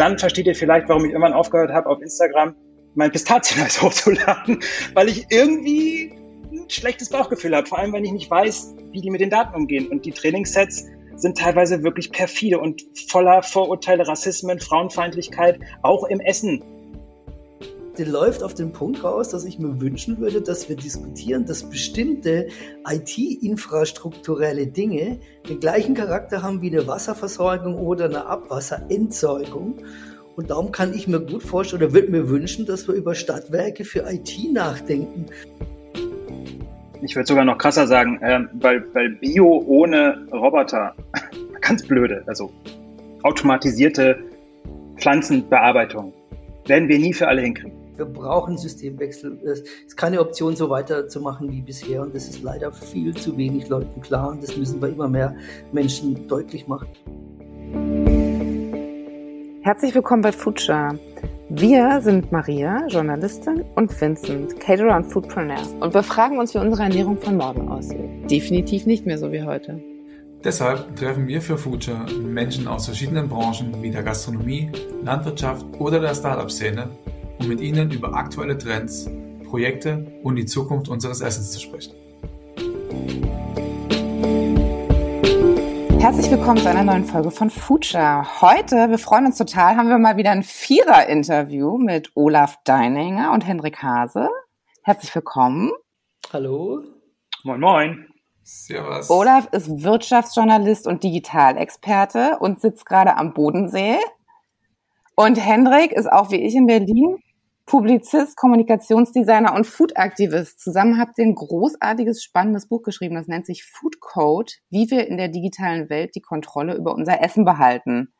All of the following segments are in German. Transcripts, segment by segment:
dann versteht ihr vielleicht, warum ich irgendwann aufgehört habe, auf Instagram mein Pistazieneis hochzuladen, weil ich irgendwie ein schlechtes Bauchgefühl habe, vor allem wenn ich nicht weiß, wie die mit den Daten umgehen. Und die Trainingssets sind teilweise wirklich perfide und voller Vorurteile, Rassismen, Frauenfeindlichkeit, auch im Essen der läuft auf den Punkt raus, dass ich mir wünschen würde, dass wir diskutieren, dass bestimmte IT-infrastrukturelle Dinge den gleichen Charakter haben wie eine Wasserversorgung oder eine Abwasserentsorgung. Und darum kann ich mir gut vorstellen oder würde mir wünschen, dass wir über Stadtwerke für IT nachdenken. Ich würde sogar noch krasser sagen, äh, weil, weil Bio ohne Roboter, ganz blöde, also automatisierte Pflanzenbearbeitung, werden wir nie für alle hinkriegen wir brauchen Systemwechsel. Es ist keine Option, so weiterzumachen wie bisher. Und das ist leider viel zu wenig Leuten klar. Und das müssen wir immer mehr Menschen deutlich machen. Herzlich willkommen bei Future. Wir sind Maria, Journalistin, und Vincent, Caterer und Foodpreneur. Und wir fragen uns, wie unsere Ernährung von morgen aussieht. Definitiv nicht mehr so wie heute. Deshalb treffen wir für Future Menschen aus verschiedenen Branchen wie der Gastronomie, Landwirtschaft oder der Startup-Szene um mit Ihnen über aktuelle Trends, Projekte und die Zukunft unseres Essens zu sprechen. Herzlich willkommen zu einer neuen Folge von Future. Heute, wir freuen uns total, haben wir mal wieder ein Vierer-Interview mit Olaf Deininger und Hendrik Hase. Herzlich willkommen. Hallo. Moin, moin. Servus. Olaf ist Wirtschaftsjournalist und Digitalexperte und sitzt gerade am Bodensee. Und Hendrik ist auch wie ich in Berlin Publizist, Kommunikationsdesigner und Food-Aktivist. Zusammen habt ihr ein großartiges, spannendes Buch geschrieben, das nennt sich Food Code, wie wir in der digitalen Welt die Kontrolle über unser Essen behalten.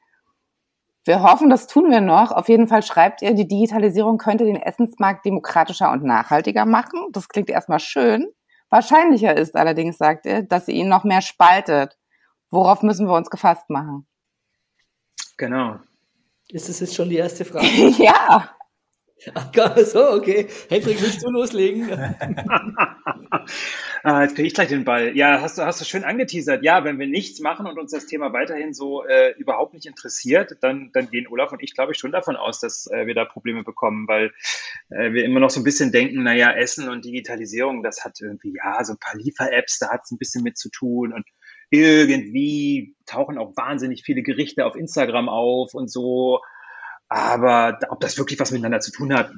Wir hoffen, das tun wir noch. Auf jeden Fall schreibt ihr, die Digitalisierung könnte den Essensmarkt demokratischer und nachhaltiger machen. Das klingt erstmal schön. Wahrscheinlicher ist allerdings, sagt ihr, dass sie ihn noch mehr spaltet. Worauf müssen wir uns gefasst machen? Genau. Ist das jetzt schon die erste Frage? ja. Ach, so, okay. Hendrik, willst du loslegen? ah, jetzt kriege ich gleich den Ball. Ja, hast du, hast du schön angeteasert. Ja, wenn wir nichts machen und uns das Thema weiterhin so äh, überhaupt nicht interessiert, dann, dann gehen Olaf und ich, glaube ich, schon davon aus, dass äh, wir da Probleme bekommen, weil äh, wir immer noch so ein bisschen denken, naja, Essen und Digitalisierung, das hat irgendwie, ja, so ein paar Liefer-Apps, da hat es ein bisschen mit zu tun und irgendwie tauchen auch wahnsinnig viele Gerichte auf Instagram auf und so aber ob das wirklich was miteinander zu tun hat,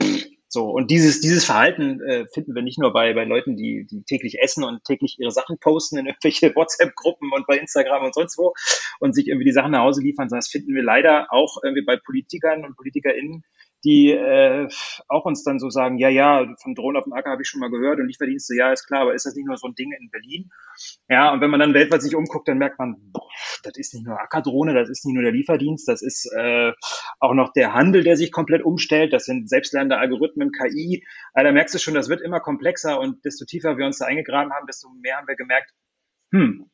so. Und dieses, dieses Verhalten äh, finden wir nicht nur bei, bei Leuten, die, die täglich essen und täglich ihre Sachen posten in irgendwelche WhatsApp-Gruppen und bei Instagram und sonst wo und sich irgendwie die Sachen nach Hause liefern, sondern das finden wir leider auch irgendwie bei Politikern und PolitikerInnen, die äh, auch uns dann so sagen, ja, ja, von Drohnen auf dem Acker habe ich schon mal gehört und Lieferdienste, ja, ist klar, aber ist das nicht nur so ein Ding in Berlin? Ja, und wenn man dann weltweit sich umguckt, dann merkt man, boah, das ist nicht nur Ackerdrohne, das ist nicht nur der Lieferdienst, das ist äh, auch noch der Handel, der sich komplett umstellt, das sind selbstlernende Algorithmen, KI. Also, da merkst du schon, das wird immer komplexer und desto tiefer wir uns da eingegraben haben, desto mehr haben wir gemerkt, hm,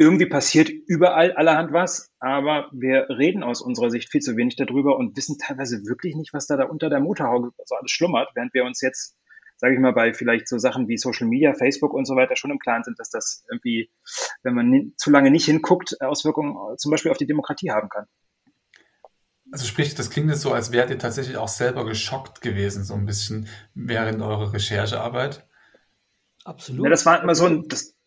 irgendwie passiert überall allerhand was, aber wir reden aus unserer Sicht viel zu wenig darüber und wissen teilweise wirklich nicht, was da, da unter der Motorhaube so alles schlummert, während wir uns jetzt, sage ich mal, bei vielleicht so Sachen wie Social Media, Facebook und so weiter schon im Klaren sind, dass das irgendwie, wenn man zu lange nicht hinguckt, Auswirkungen zum Beispiel auf die Demokratie haben kann. Also sprich, das klingt jetzt so, als wärt ihr tatsächlich auch selber geschockt gewesen, so ein bisschen während eurer Recherchearbeit. Absolut. Ja, das war immer so ein, das,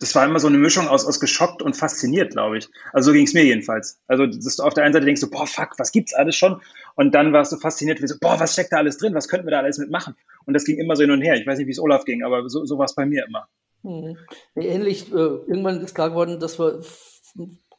das war immer so eine Mischung aus, aus geschockt und fasziniert, glaube ich. Also so ging es mir jedenfalls. Also dass du auf der einen Seite denkst so, boah, fuck, was gibt's alles schon? Und dann warst du fasziniert, wie so, boah, was steckt da alles drin? Was könnten wir da alles mitmachen? Und das ging immer so hin und her. Ich weiß nicht, wie es Olaf ging, aber so, so war es bei mir immer. Hm. Ähnlich, äh, irgendwann ist klar geworden, dass wir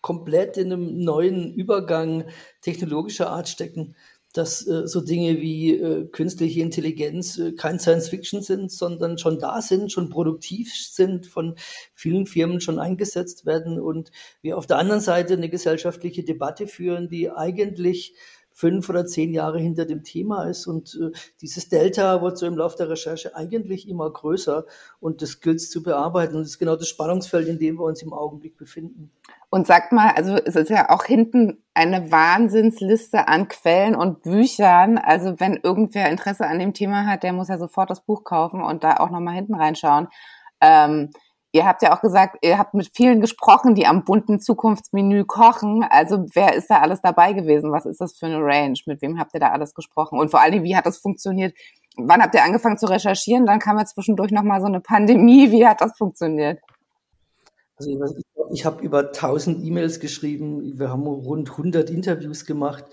komplett in einem neuen Übergang technologischer Art stecken dass äh, so Dinge wie äh, künstliche Intelligenz äh, kein Science Fiction sind, sondern schon da sind, schon produktiv sind, von vielen Firmen schon eingesetzt werden und wir auf der anderen Seite eine gesellschaftliche Debatte führen, die eigentlich fünf oder zehn Jahre hinter dem Thema ist. Und äh, dieses Delta wird so im Laufe der Recherche eigentlich immer größer und das gilt zu bearbeiten. Und das ist genau das Spannungsfeld, in dem wir uns im Augenblick befinden. Und sagt mal, also es ist ja auch hinten eine Wahnsinnsliste an Quellen und Büchern. Also wenn irgendwer Interesse an dem Thema hat, der muss ja sofort das Buch kaufen und da auch nochmal hinten reinschauen. Ähm, Ihr habt ja auch gesagt, ihr habt mit vielen gesprochen, die am bunten Zukunftsmenü kochen. Also wer ist da alles dabei gewesen? Was ist das für eine Range? Mit wem habt ihr da alles gesprochen? Und vor allen Dingen, wie hat das funktioniert? Wann habt ihr angefangen zu recherchieren? Dann kam ja zwischendurch nochmal so eine Pandemie. Wie hat das funktioniert? Also ich, ich habe über 1000 E-Mails geschrieben. Wir haben rund 100 Interviews gemacht.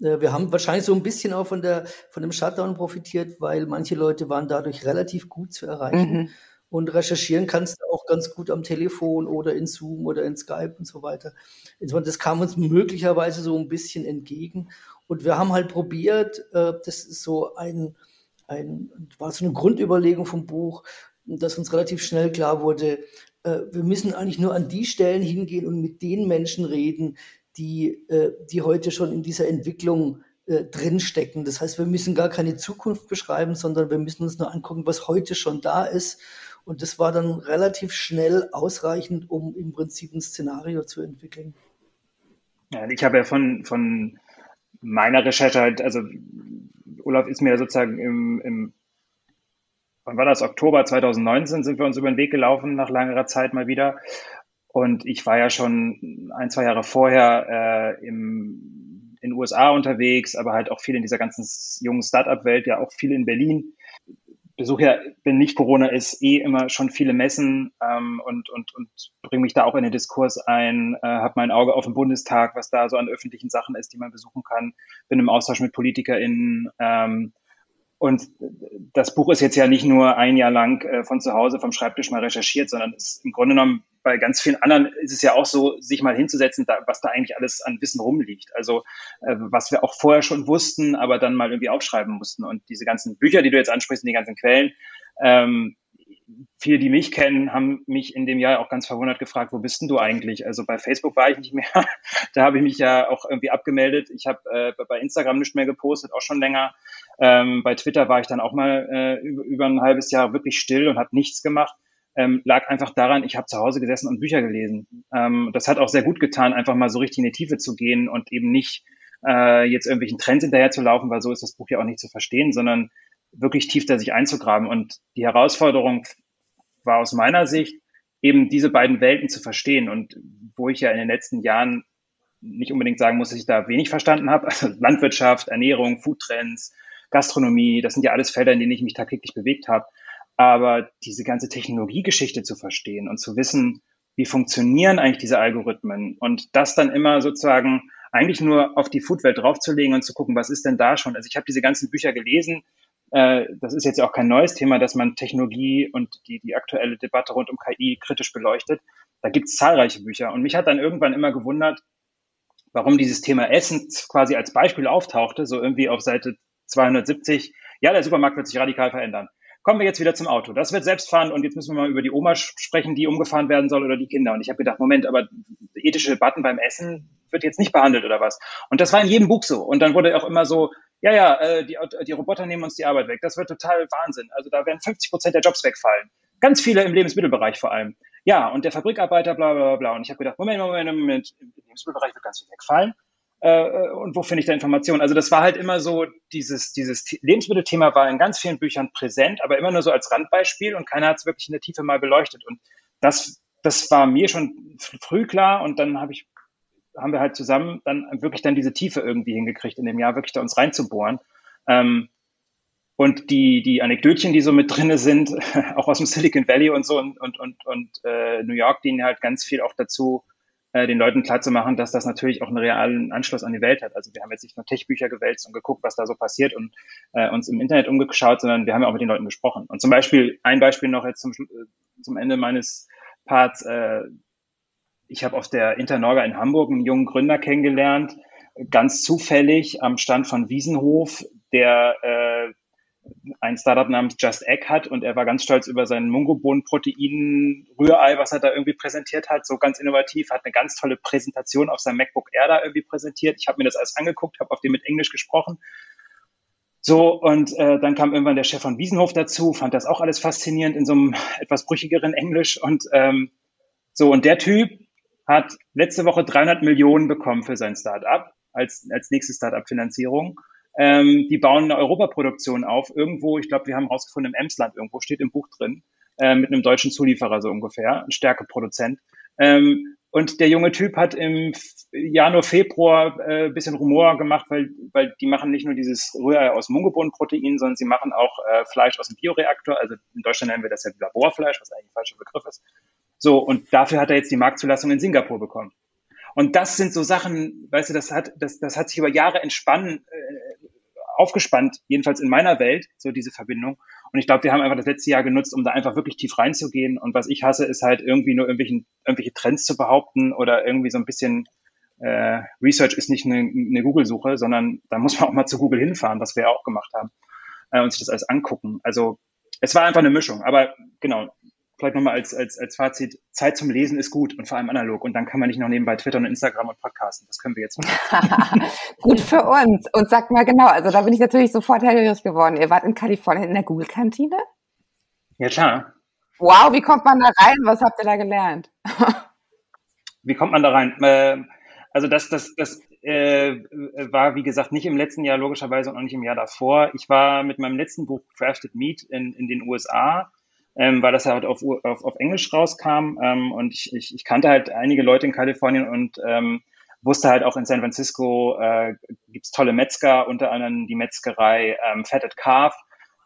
Äh, wir haben wahrscheinlich so ein bisschen auch von, der, von dem Shutdown profitiert, weil manche Leute waren dadurch relativ gut zu erreichen. Mhm. Und recherchieren kannst du auch ganz gut am Telefon oder in Zoom oder in Skype und so weiter. Das kam uns möglicherweise so ein bisschen entgegen. Und wir haben halt probiert, äh, das ist so ein, ein, war so eine Grundüberlegung vom Buch, dass uns relativ schnell klar wurde, äh, wir müssen eigentlich nur an die Stellen hingehen und mit den Menschen reden, die, äh, die heute schon in dieser Entwicklung drinstecken. Das heißt, wir müssen gar keine Zukunft beschreiben, sondern wir müssen uns nur angucken, was heute schon da ist und das war dann relativ schnell ausreichend, um im Prinzip ein Szenario zu entwickeln. Ja, ich habe ja von, von meiner Recherche halt, also Olaf ist mir sozusagen im, im wann war das? Oktober 2019 sind wir uns über den Weg gelaufen, nach langer Zeit mal wieder. Und ich war ja schon ein, zwei Jahre vorher äh, im, in den USA unterwegs, aber halt auch viel in dieser ganzen jungen Startup-Welt, ja auch viel in Berlin besuche ja, wenn nicht Corona ist, eh immer schon viele Messen ähm, und, und, und bringe mich da auch in den Diskurs ein, äh, habe mein Auge auf den Bundestag, was da so an öffentlichen Sachen ist, die man besuchen kann, bin im Austausch mit PolitikerInnen ähm, und das Buch ist jetzt ja nicht nur ein Jahr lang äh, von zu Hause vom Schreibtisch mal recherchiert, sondern ist im Grunde genommen bei ganz vielen anderen ist es ja auch so, sich mal hinzusetzen, da, was da eigentlich alles an Wissen rumliegt. Also äh, was wir auch vorher schon wussten, aber dann mal irgendwie aufschreiben mussten. Und diese ganzen Bücher, die du jetzt ansprichst, die ganzen Quellen, ähm, viele, die mich kennen, haben mich in dem Jahr auch ganz verwundert gefragt, wo bist denn du eigentlich? Also bei Facebook war ich nicht mehr. da habe ich mich ja auch irgendwie abgemeldet. Ich habe äh, bei Instagram nicht mehr gepostet, auch schon länger. Ähm, bei Twitter war ich dann auch mal äh, über, ein halbes Jahr wirklich still und habe nichts gemacht. Ähm, lag einfach daran, ich habe zu Hause gesessen und Bücher gelesen. Ähm, das hat auch sehr gut getan, einfach mal so richtig in die Tiefe zu gehen und eben nicht äh, jetzt irgendwelchen Trends hinterher zu laufen, weil so ist das Buch ja auch nicht zu verstehen, sondern wirklich tief da sich einzugraben. Und die Herausforderung war aus meiner Sicht, eben diese beiden Welten zu verstehen. Und wo ich ja in den letzten Jahren nicht unbedingt sagen muss, dass ich da wenig verstanden habe, also Landwirtschaft, Ernährung, Foodtrends, Gastronomie, das sind ja alles Felder, in denen ich mich tagtäglich bewegt habe. Aber diese ganze Technologiegeschichte zu verstehen und zu wissen, wie funktionieren eigentlich diese Algorithmen und das dann immer sozusagen eigentlich nur auf die Foodwelt draufzulegen und zu gucken, was ist denn da schon? Also ich habe diese ganzen Bücher gelesen, äh, das ist jetzt auch kein neues Thema, dass man Technologie und die, die aktuelle Debatte rund um KI kritisch beleuchtet. Da gibt es zahlreiche Bücher. Und mich hat dann irgendwann immer gewundert, warum dieses Thema Essen quasi als Beispiel auftauchte, so irgendwie auf Seite 270. Ja, der Supermarkt wird sich radikal verändern. Kommen wir jetzt wieder zum Auto. Das wird selbstfahren und jetzt müssen wir mal über die Oma sprechen, die umgefahren werden soll oder die Kinder. Und ich habe gedacht, Moment, aber ethische Debatten beim Essen wird jetzt nicht behandelt oder was? Und das war in jedem Buch so. Und dann wurde auch immer so, ja, ja, äh, die, die Roboter nehmen uns die Arbeit weg. Das wird total Wahnsinn. Also da werden 50 Prozent der Jobs wegfallen. Ganz viele im Lebensmittelbereich vor allem. Ja, und der Fabrikarbeiter, bla bla bla. Und ich habe gedacht, Moment, Moment, Moment, im Lebensmittelbereich wird ganz viel wegfallen. Äh, äh, und wo finde ich da Informationen? Also das war halt immer so, dieses, dieses Lebensmittelthema war in ganz vielen Büchern präsent, aber immer nur so als Randbeispiel und keiner hat es wirklich in der Tiefe mal beleuchtet. Und das, das war mir schon früh klar und dann habe ich haben wir halt zusammen dann wirklich dann diese Tiefe irgendwie hingekriegt, in dem Jahr wirklich da uns reinzubohren. Ähm, und die, die Anekdötchen, die so mit drinne sind, auch aus dem Silicon Valley und so und, und, und, und äh, New York, dienen halt ganz viel auch dazu, äh, den Leuten klarzumachen, dass das natürlich auch einen realen Anschluss an die Welt hat. Also wir haben jetzt nicht nur Techbücher gewälzt und geguckt, was da so passiert und äh, uns im Internet umgeschaut, sondern wir haben ja auch mit den Leuten gesprochen. Und zum Beispiel, ein Beispiel noch jetzt zum, äh, zum Ende meines Parts, äh, ich habe auf der Internorga in Hamburg einen jungen Gründer kennengelernt, ganz zufällig am Stand von Wiesenhof, der äh, ein Startup namens Just Egg hat und er war ganz stolz über sein Mungobohnen-Protein-Rührei, was er da irgendwie präsentiert hat, so ganz innovativ, hat eine ganz tolle Präsentation auf seinem MacBook Air da irgendwie präsentiert. Ich habe mir das alles angeguckt, habe auf dem mit Englisch gesprochen. So, und äh, dann kam irgendwann der Chef von Wiesenhof dazu, fand das auch alles faszinierend in so einem etwas brüchigeren Englisch und ähm, so, und der Typ hat letzte Woche 300 Millionen bekommen für sein Startup als, als nächste Startup-Finanzierung. Ähm, die bauen eine Europaproduktion auf. Irgendwo, ich glaube, wir haben rausgefunden, im Emsland irgendwo, steht im Buch drin. äh, mit einem deutschen Zulieferer so ungefähr, ein Stärkeproduzent. Ähm, und der junge Typ hat im Januar, Februar äh, bisschen Rumor gemacht, weil, weil die machen nicht nur dieses Rührei aus Mungebohnenprotein, sondern sie machen auch äh, Fleisch aus dem Bioreaktor. Also in Deutschland nennen wir das ja Laborfleisch, was eigentlich ein falscher Begriff ist. So, und dafür hat er jetzt die Marktzulassung in Singapur bekommen. Und das sind so Sachen, weißt du, das hat, das, das hat sich über Jahre entspannen, äh, aufgespannt, jedenfalls in meiner Welt, so diese Verbindung. Und ich glaube, wir haben einfach das letzte Jahr genutzt, um da einfach wirklich tief reinzugehen. Und was ich hasse, ist halt irgendwie nur irgendwelchen, irgendwelche Trends zu behaupten oder irgendwie so ein bisschen äh, Research ist nicht eine, eine Google-Suche, sondern da muss man auch mal zu Google hinfahren, was wir ja auch gemacht haben, äh, und sich das alles angucken. Also es war einfach eine Mischung. Aber genau, vielleicht nochmal als, als, als Fazit, Zeit zum Lesen ist gut und vor allem analog. Und dann kann man nicht noch nebenbei Twitter und Instagram und Podcasten. Das können wir jetzt. gut für uns. Und sag mal genau, also da bin ich natürlich sofort hellhörig geworden. Ihr wart in Kalifornien in der Google-Kantine? Ja, klar. Wow, wie kommt man da rein? Was habt ihr da gelernt? wie kommt man da rein? Äh, also das, das, das äh, war, wie gesagt, nicht im letzten Jahr logischerweise und auch nicht im Jahr davor. Ich war mit meinem letzten Buch Crafted Meat in, in den USA ähm, weil das halt auf, auf, auf Englisch rauskam. Ähm, und ich, ich, ich kannte halt einige Leute in Kalifornien und ähm, wusste halt auch in San Francisco äh, gibt tolle Metzger, unter anderem die Metzgerei ähm, Fatted Calf,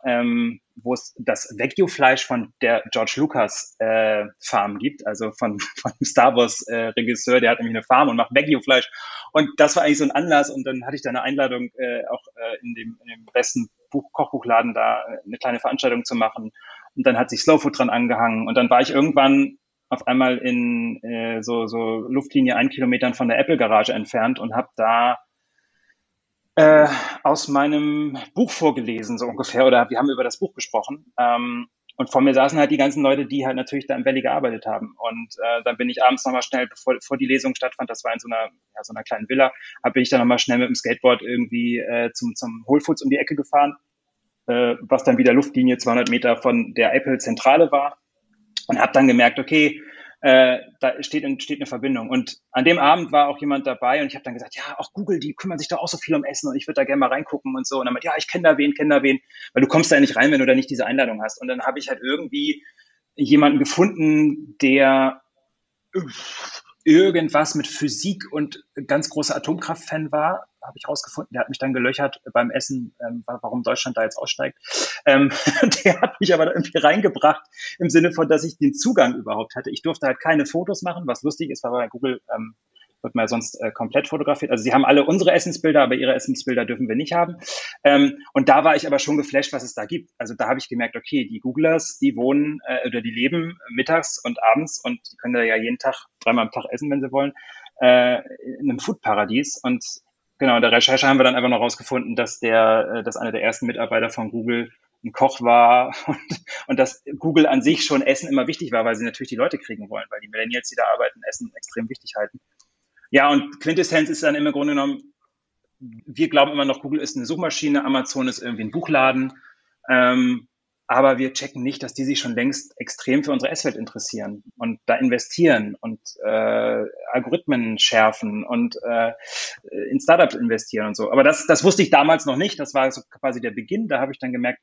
ähm, wo es das Wagyu-Fleisch von der George Lucas äh, Farm gibt, also von, von Star Wars äh, Regisseur, der hat nämlich eine Farm und macht Wagyu-Fleisch. Und das war eigentlich so ein Anlass und dann hatte ich da eine Einladung, äh, auch äh, in, dem, in dem besten Buch Kochbuchladen da äh, eine kleine Veranstaltung zu machen. Und dann hat sich Slowfood dran angehangen. Und dann war ich irgendwann auf einmal in äh, so, so Luftlinie ein Kilometern von der Apple-Garage entfernt und habe da äh, aus meinem Buch vorgelesen, so ungefähr, oder wir haben über das Buch gesprochen. Ähm, und vor mir saßen halt die ganzen Leute, die halt natürlich da im Valley gearbeitet haben. Und äh, dann bin ich abends nochmal schnell, bevor, bevor die Lesung stattfand, das war in so einer, ja, so einer kleinen Villa, hab, bin ich dann nochmal schnell mit dem Skateboard irgendwie äh, zum, zum Whole Foods um die Ecke gefahren äh, was dann wieder Luftlinie 200 Meter von der Apple-Zentrale war. Und habe dann gemerkt, okay, äh, da steht, steht eine Verbindung. Und an dem Abend war auch jemand dabei und ich habe dann gesagt, ja, auch Google, die kümmern sich da auch so viel um Essen und ich würde da gerne mal reingucken und so. Und dann meinte, ja, ich kenne da wen, kenne da wen, weil du kommst da nicht rein, wenn du da nicht diese Einladung hast. Und dann habe ich halt irgendwie jemanden gefunden, der irgendwas mit Physik und ganz großer Atomkraft-Fan war, habe ich rausgefunden, der hat mich dann gelöchert beim Essen, ähm, warum Deutschland da jetzt aussteigt. Ähm, der hat mich aber irgendwie reingebracht im Sinne von, dass ich den Zugang überhaupt hatte. Ich durfte halt keine Fotos machen, was lustig ist, weil bei Google ähm, wird man ja sonst äh, komplett fotografiert. Also sie haben alle unsere Essensbilder, aber ihre Essensbilder dürfen wir nicht haben. Ähm, und da war ich aber schon geflasht, was es da gibt. Also da habe ich gemerkt, okay, die Googlers, die wohnen äh, oder die leben mittags und abends und die können da ja jeden Tag dreimal am Tag essen, wenn sie wollen, äh, in einem Foodparadies. Und Genau, in der Recherche haben wir dann einfach noch rausgefunden, dass der, äh, dass einer der ersten Mitarbeiter von Google ein Koch war und, und dass Google an sich schon Essen immer wichtig war, weil sie natürlich die Leute kriegen wollen, weil die Millennials, die da arbeiten, Essen extrem wichtig halten. Ja, und Quintessenz ist dann im Grunde genommen, wir glauben immer noch, Google ist eine Suchmaschine, Amazon ist irgendwie ein Buchladen. Ähm, aber wir checken nicht, dass die sich schon längst extrem für unsere S-Welt interessieren und da investieren und äh, Algorithmen schärfen und äh, in Startups investieren und so. Aber das, das wusste ich damals noch nicht. Das war so quasi der Beginn. Da habe ich dann gemerkt,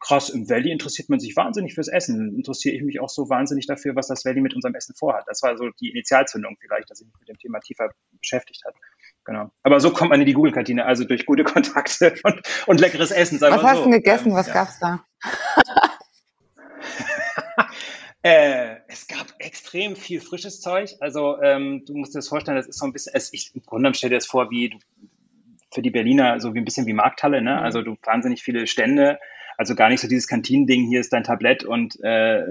krass, im Valley interessiert man sich wahnsinnig fürs Essen. Interessiere ich mich auch so wahnsinnig dafür, was das Valley mit unserem Essen vorhat. Das war so die Initialzündung vielleicht, dass ich mich mit dem Thema tiefer beschäftigt habe. Genau. Aber so kommt man in die Google-Kantine, also durch gute Kontakte und, und leckeres Essen. Was hast so. du gegessen? Ähm, was ja. gab's da? äh, es gab extrem viel frisches Zeug. Also ähm, du musst dir das vorstellen, das ist so ein bisschen, es, ich, im Grunde stell dir das vor, wie du, für die Berliner so wie ein bisschen wie Markthalle, ne? Mhm. Also du wahnsinnig viele Stände, also gar nicht so dieses Kantinending, hier ist dein Tablett und äh,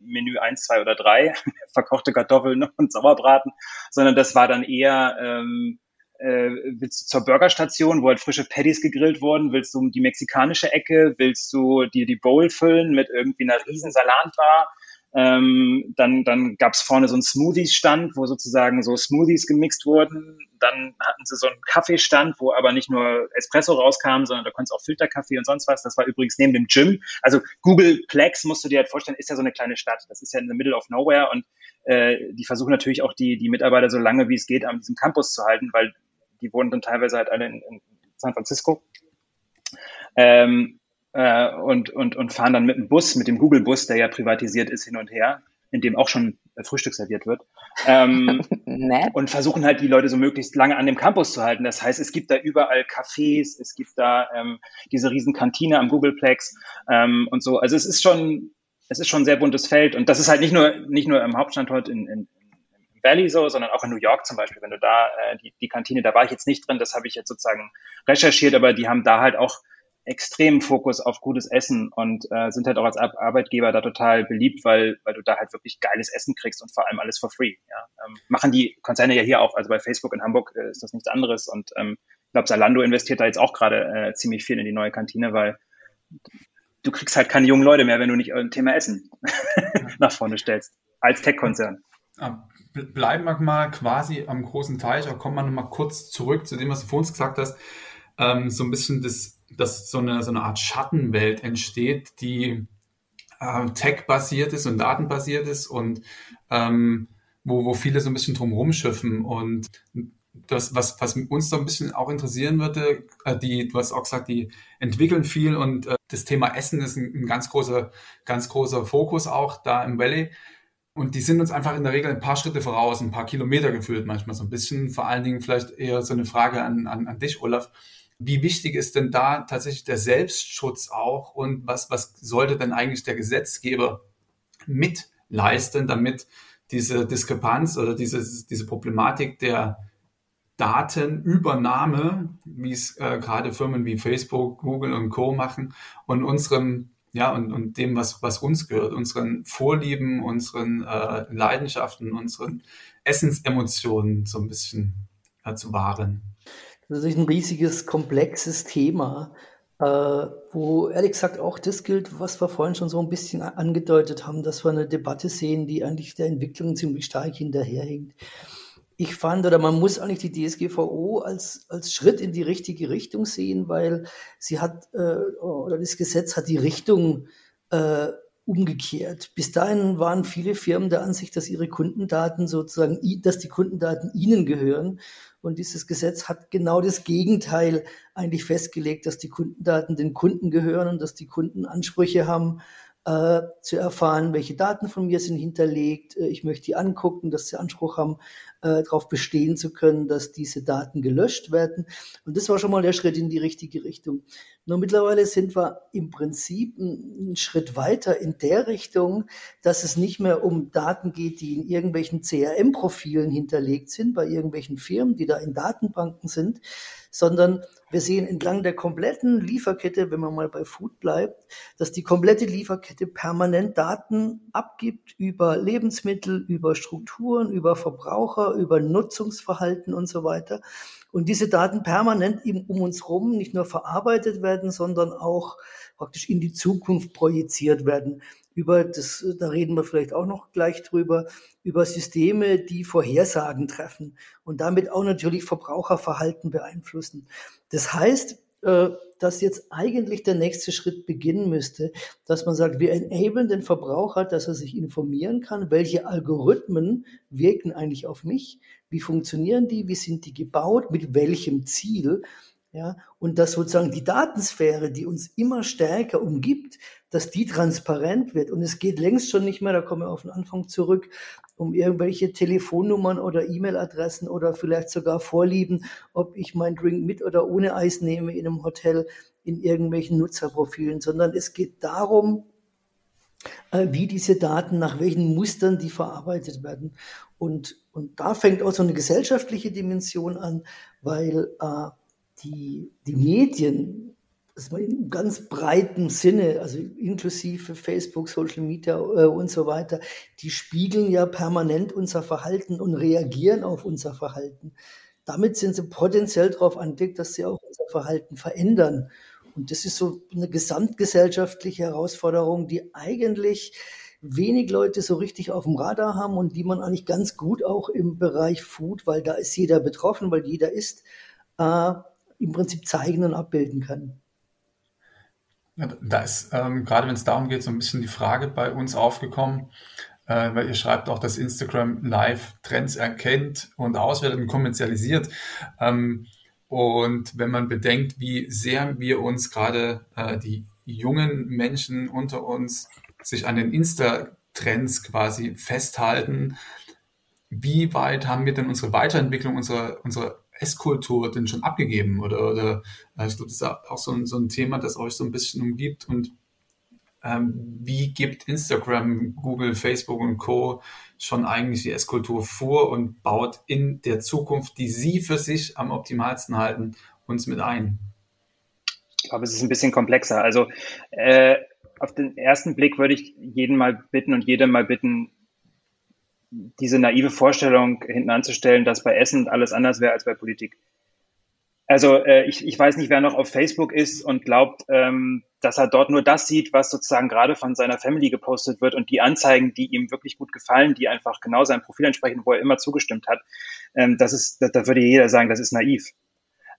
Menü eins, zwei oder drei, verkochte Kartoffeln und Sauerbraten, sondern das war dann eher ähm, äh, willst du zur Burgerstation, wo halt frische Patties gegrillt wurden? Willst du die mexikanische Ecke? Willst du dir die Bowl füllen mit irgendwie einer riesen Salatbar? Ähm, dann dann gab es vorne so einen Smoothies-Stand, wo sozusagen so Smoothies gemixt wurden. Dann hatten sie so einen Kaffeestand, wo aber nicht nur Espresso rauskam, sondern da konntest auch Filterkaffee und sonst was. Das war übrigens neben dem Gym. Also Google Plex, musst du dir halt vorstellen, ist ja so eine kleine Stadt. Das ist ja in the middle of nowhere und äh, die versuchen natürlich auch die, die Mitarbeiter so lange wie es geht an diesem Campus zu halten, weil die wohnen dann teilweise halt alle in, in San Francisco. Ähm, äh, und, und, und fahren dann mit dem Bus, mit dem Google-Bus, der ja privatisiert ist, hin und her, in dem auch schon Frühstück serviert wird. Ähm, und versuchen halt die Leute so möglichst lange an dem Campus zu halten. Das heißt, es gibt da überall Cafés, es gibt da ähm, diese riesen Kantine am Googleplex ähm, und so. Also es ist schon, es ist schon ein sehr buntes Feld und das ist halt nicht nur nicht nur im Hauptstandort in, in, in Valley so, sondern auch in New York zum Beispiel. Wenn du da äh, die, die Kantine, da war ich jetzt nicht drin, das habe ich jetzt sozusagen recherchiert, aber die haben da halt auch extremen Fokus auf gutes Essen und äh, sind halt auch als Arbeitgeber da total beliebt, weil, weil du da halt wirklich geiles Essen kriegst und vor allem alles for free. Ja. Ähm, machen die Konzerne ja hier auch, also bei Facebook in Hamburg äh, ist das nichts anderes und ähm, ich glaube, Salando investiert da jetzt auch gerade äh, ziemlich viel in die neue Kantine, weil du kriegst halt keine jungen Leute mehr, wenn du nicht ein Thema Essen nach vorne stellst, als Tech-Konzern. Bleiben wir mal quasi am großen Teich, aber kommen wir nochmal kurz zurück zu dem, was du vor uns gesagt hast. Ähm, so ein bisschen das dass so eine, so eine Art Schattenwelt entsteht, die äh, tech-basiert ist und datenbasiert ist und ähm, wo, wo viele so ein bisschen drum rumschiffen. Und das, was, was uns so ein bisschen auch interessieren würde, äh, die, du hast auch gesagt, die entwickeln viel und äh, das Thema Essen ist ein, ein ganz großer, ganz großer Fokus auch da im Valley. Und die sind uns einfach in der Regel ein paar Schritte voraus, ein paar Kilometer geführt, manchmal so ein bisschen. Vor allen Dingen vielleicht eher so eine Frage an, an, an dich, Olaf wie wichtig ist denn da tatsächlich der Selbstschutz auch und was, was sollte denn eigentlich der Gesetzgeber mitleisten, damit diese Diskrepanz oder diese, diese Problematik der Datenübernahme, wie es äh, gerade Firmen wie Facebook, Google und Co. machen und unserem ja, und, und dem, was, was uns gehört, unseren Vorlieben, unseren äh, Leidenschaften, unseren Essensemotionen so ein bisschen äh, zu wahren. Das ist ein riesiges, komplexes Thema, äh, wo ehrlich gesagt auch das gilt, was wir vorhin schon so ein bisschen angedeutet haben, dass wir eine Debatte sehen, die eigentlich der Entwicklung ziemlich stark hinterherhinkt. Ich fand, oder man muss eigentlich die DSGVO als, als Schritt in die richtige Richtung sehen, weil sie hat, äh, oder das Gesetz hat die Richtung äh, umgekehrt. Bis dahin waren viele Firmen der Ansicht, dass ihre Kundendaten sozusagen, dass die Kundendaten ihnen gehören und dieses Gesetz hat genau das Gegenteil eigentlich festgelegt, dass die Kundendaten den Kunden gehören und dass die Kunden Ansprüche haben, äh, zu erfahren, welche Daten von mir sind hinterlegt. Äh, ich möchte die angucken, dass sie Anspruch haben, äh, darauf bestehen zu können, dass diese Daten gelöscht werden. Und das war schon mal der Schritt in die richtige Richtung. Nur mittlerweile sind wir im Prinzip einen Schritt weiter in der Richtung, dass es nicht mehr um Daten geht, die in irgendwelchen CRM-Profilen hinterlegt sind, bei irgendwelchen Firmen, die da in Datenbanken sind, sondern wir sehen entlang der kompletten Lieferkette, wenn man mal bei Food bleibt, dass die komplette Lieferkette permanent Daten abgibt über Lebensmittel, über Strukturen, über Verbraucher, über Nutzungsverhalten und so weiter. Und diese Daten permanent um uns herum nicht nur verarbeitet werden, sondern auch praktisch in die Zukunft projiziert werden. Über das, da reden wir vielleicht auch noch gleich drüber, über Systeme, die Vorhersagen treffen und damit auch natürlich Verbraucherverhalten beeinflussen. Das heißt, äh, dass jetzt eigentlich der nächste Schritt beginnen müsste, dass man sagt, wir enablen den Verbraucher, dass er sich informieren kann, welche Algorithmen wirken eigentlich auf mich, wie funktionieren die, wie sind die gebaut, mit welchem Ziel. Ja, und dass sozusagen die Datensphäre, die uns immer stärker umgibt, dass die transparent wird. Und es geht längst schon nicht mehr, da kommen wir auf den Anfang zurück, um irgendwelche Telefonnummern oder E-Mail-Adressen oder vielleicht sogar Vorlieben, ob ich mein Drink mit oder ohne Eis nehme in einem Hotel, in irgendwelchen Nutzerprofilen, sondern es geht darum, äh, wie diese Daten, nach welchen Mustern die verarbeitet werden. Und, und da fängt auch so eine gesellschaftliche Dimension an, weil äh, die, die Medien, man in ganz breitem Sinne, also inklusive Facebook, Social Media äh, und so weiter, die spiegeln ja permanent unser Verhalten und reagieren auf unser Verhalten. Damit sind sie potenziell darauf angelegt, dass sie auch unser Verhalten verändern. Und das ist so eine gesamtgesellschaftliche Herausforderung, die eigentlich wenig Leute so richtig auf dem Radar haben und die man eigentlich ganz gut auch im Bereich Food, weil da ist jeder betroffen, weil jeder isst, äh, im Prinzip zeigen und abbilden kann. Da ist ähm, gerade, wenn es darum geht, so ein bisschen die Frage bei uns aufgekommen, äh, weil ihr schreibt auch, dass Instagram Live Trends erkennt und auswertet und kommerzialisiert. Ähm, und wenn man bedenkt, wie sehr wir uns gerade äh, die jungen Menschen unter uns sich an den Insta-Trends quasi festhalten. Wie weit haben wir denn unsere Weiterentwicklung unserer, unserer Esskultur denn schon abgegeben? Oder, oder äh, ich glaube, das ist auch so ein, so ein Thema, das euch so ein bisschen umgibt. Und ähm, wie gibt Instagram, Google, Facebook und Co. schon eigentlich die Esskultur vor und baut in der Zukunft, die sie für sich am optimalsten halten, uns mit ein? Ich glaube, es ist ein bisschen komplexer. Also äh, auf den ersten Blick würde ich jeden mal bitten und jede mal bitten, diese naive Vorstellung hinten anzustellen, dass bei Essen alles anders wäre als bei Politik. Also äh, ich, ich weiß nicht, wer noch auf Facebook ist und glaubt, ähm, dass er dort nur das sieht, was sozusagen gerade von seiner Family gepostet wird und die Anzeigen, die ihm wirklich gut gefallen, die einfach genau seinem Profil entsprechen, wo er immer zugestimmt hat. Ähm, das ist, da, da würde jeder sagen, das ist naiv.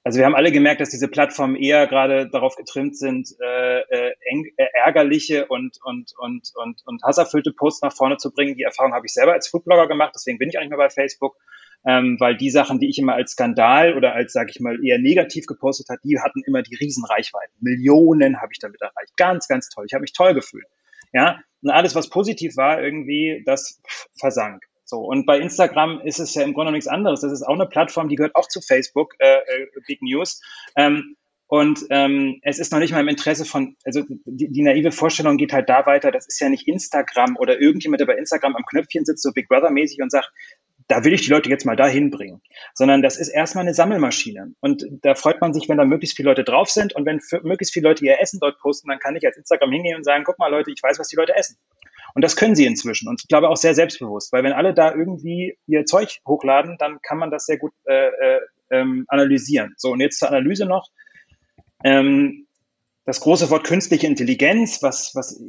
Also wir haben alle gemerkt, dass diese Plattformen eher gerade darauf getrimmt sind, äh, äh, äh, ärgerliche und, und, und, und, und hasserfüllte Posts nach vorne zu bringen. Die Erfahrung habe ich selber als Foodblogger gemacht, deswegen bin ich eigentlich mal bei Facebook, ähm, weil die Sachen, die ich immer als Skandal oder als, sage ich mal, eher negativ gepostet hat, die hatten immer die Riesenreichweiten. Millionen habe ich damit erreicht. Ganz, ganz toll. Ich habe mich toll gefühlt. Ja, und alles, was positiv war, irgendwie, das versank. So, und bei Instagram ist es ja im Grunde nichts anderes. Das ist auch eine Plattform, die gehört auch zu Facebook, äh, äh, Big News. Ähm, und ähm, es ist noch nicht mal im Interesse von, also die, die naive Vorstellung geht halt da weiter, das ist ja nicht Instagram oder irgendjemand, der bei Instagram am Knöpfchen sitzt, so Big Brother-mäßig und sagt, da will ich die Leute jetzt mal dahin bringen, sondern das ist erstmal eine Sammelmaschine. Und da freut man sich, wenn da möglichst viele Leute drauf sind und wenn möglichst viele Leute ihr Essen dort posten, dann kann ich als Instagram hingehen und sagen, guck mal Leute, ich weiß, was die Leute essen. Und das können sie inzwischen. Und ich glaube auch sehr selbstbewusst, weil wenn alle da irgendwie ihr Zeug hochladen, dann kann man das sehr gut äh, äh, ähm, analysieren. So, und jetzt zur Analyse noch. Ähm, das große Wort künstliche Intelligenz, was, was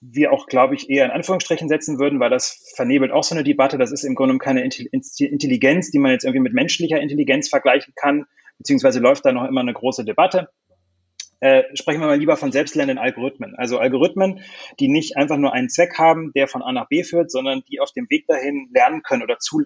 wir auch, glaube ich, eher in Anführungsstrichen setzen würden, weil das vernebelt auch so eine Debatte. Das ist im Grunde keine Intelligenz, die man jetzt irgendwie mit menschlicher Intelligenz vergleichen kann, beziehungsweise läuft da noch immer eine große Debatte äh, sprechen wir mal lieber von selbstlernenden Algorithmen. Also Algorithmen, die nicht einfach nur einen Zweck haben, der von A nach B führt, sondern die auf dem Weg dahin lernen können oder zu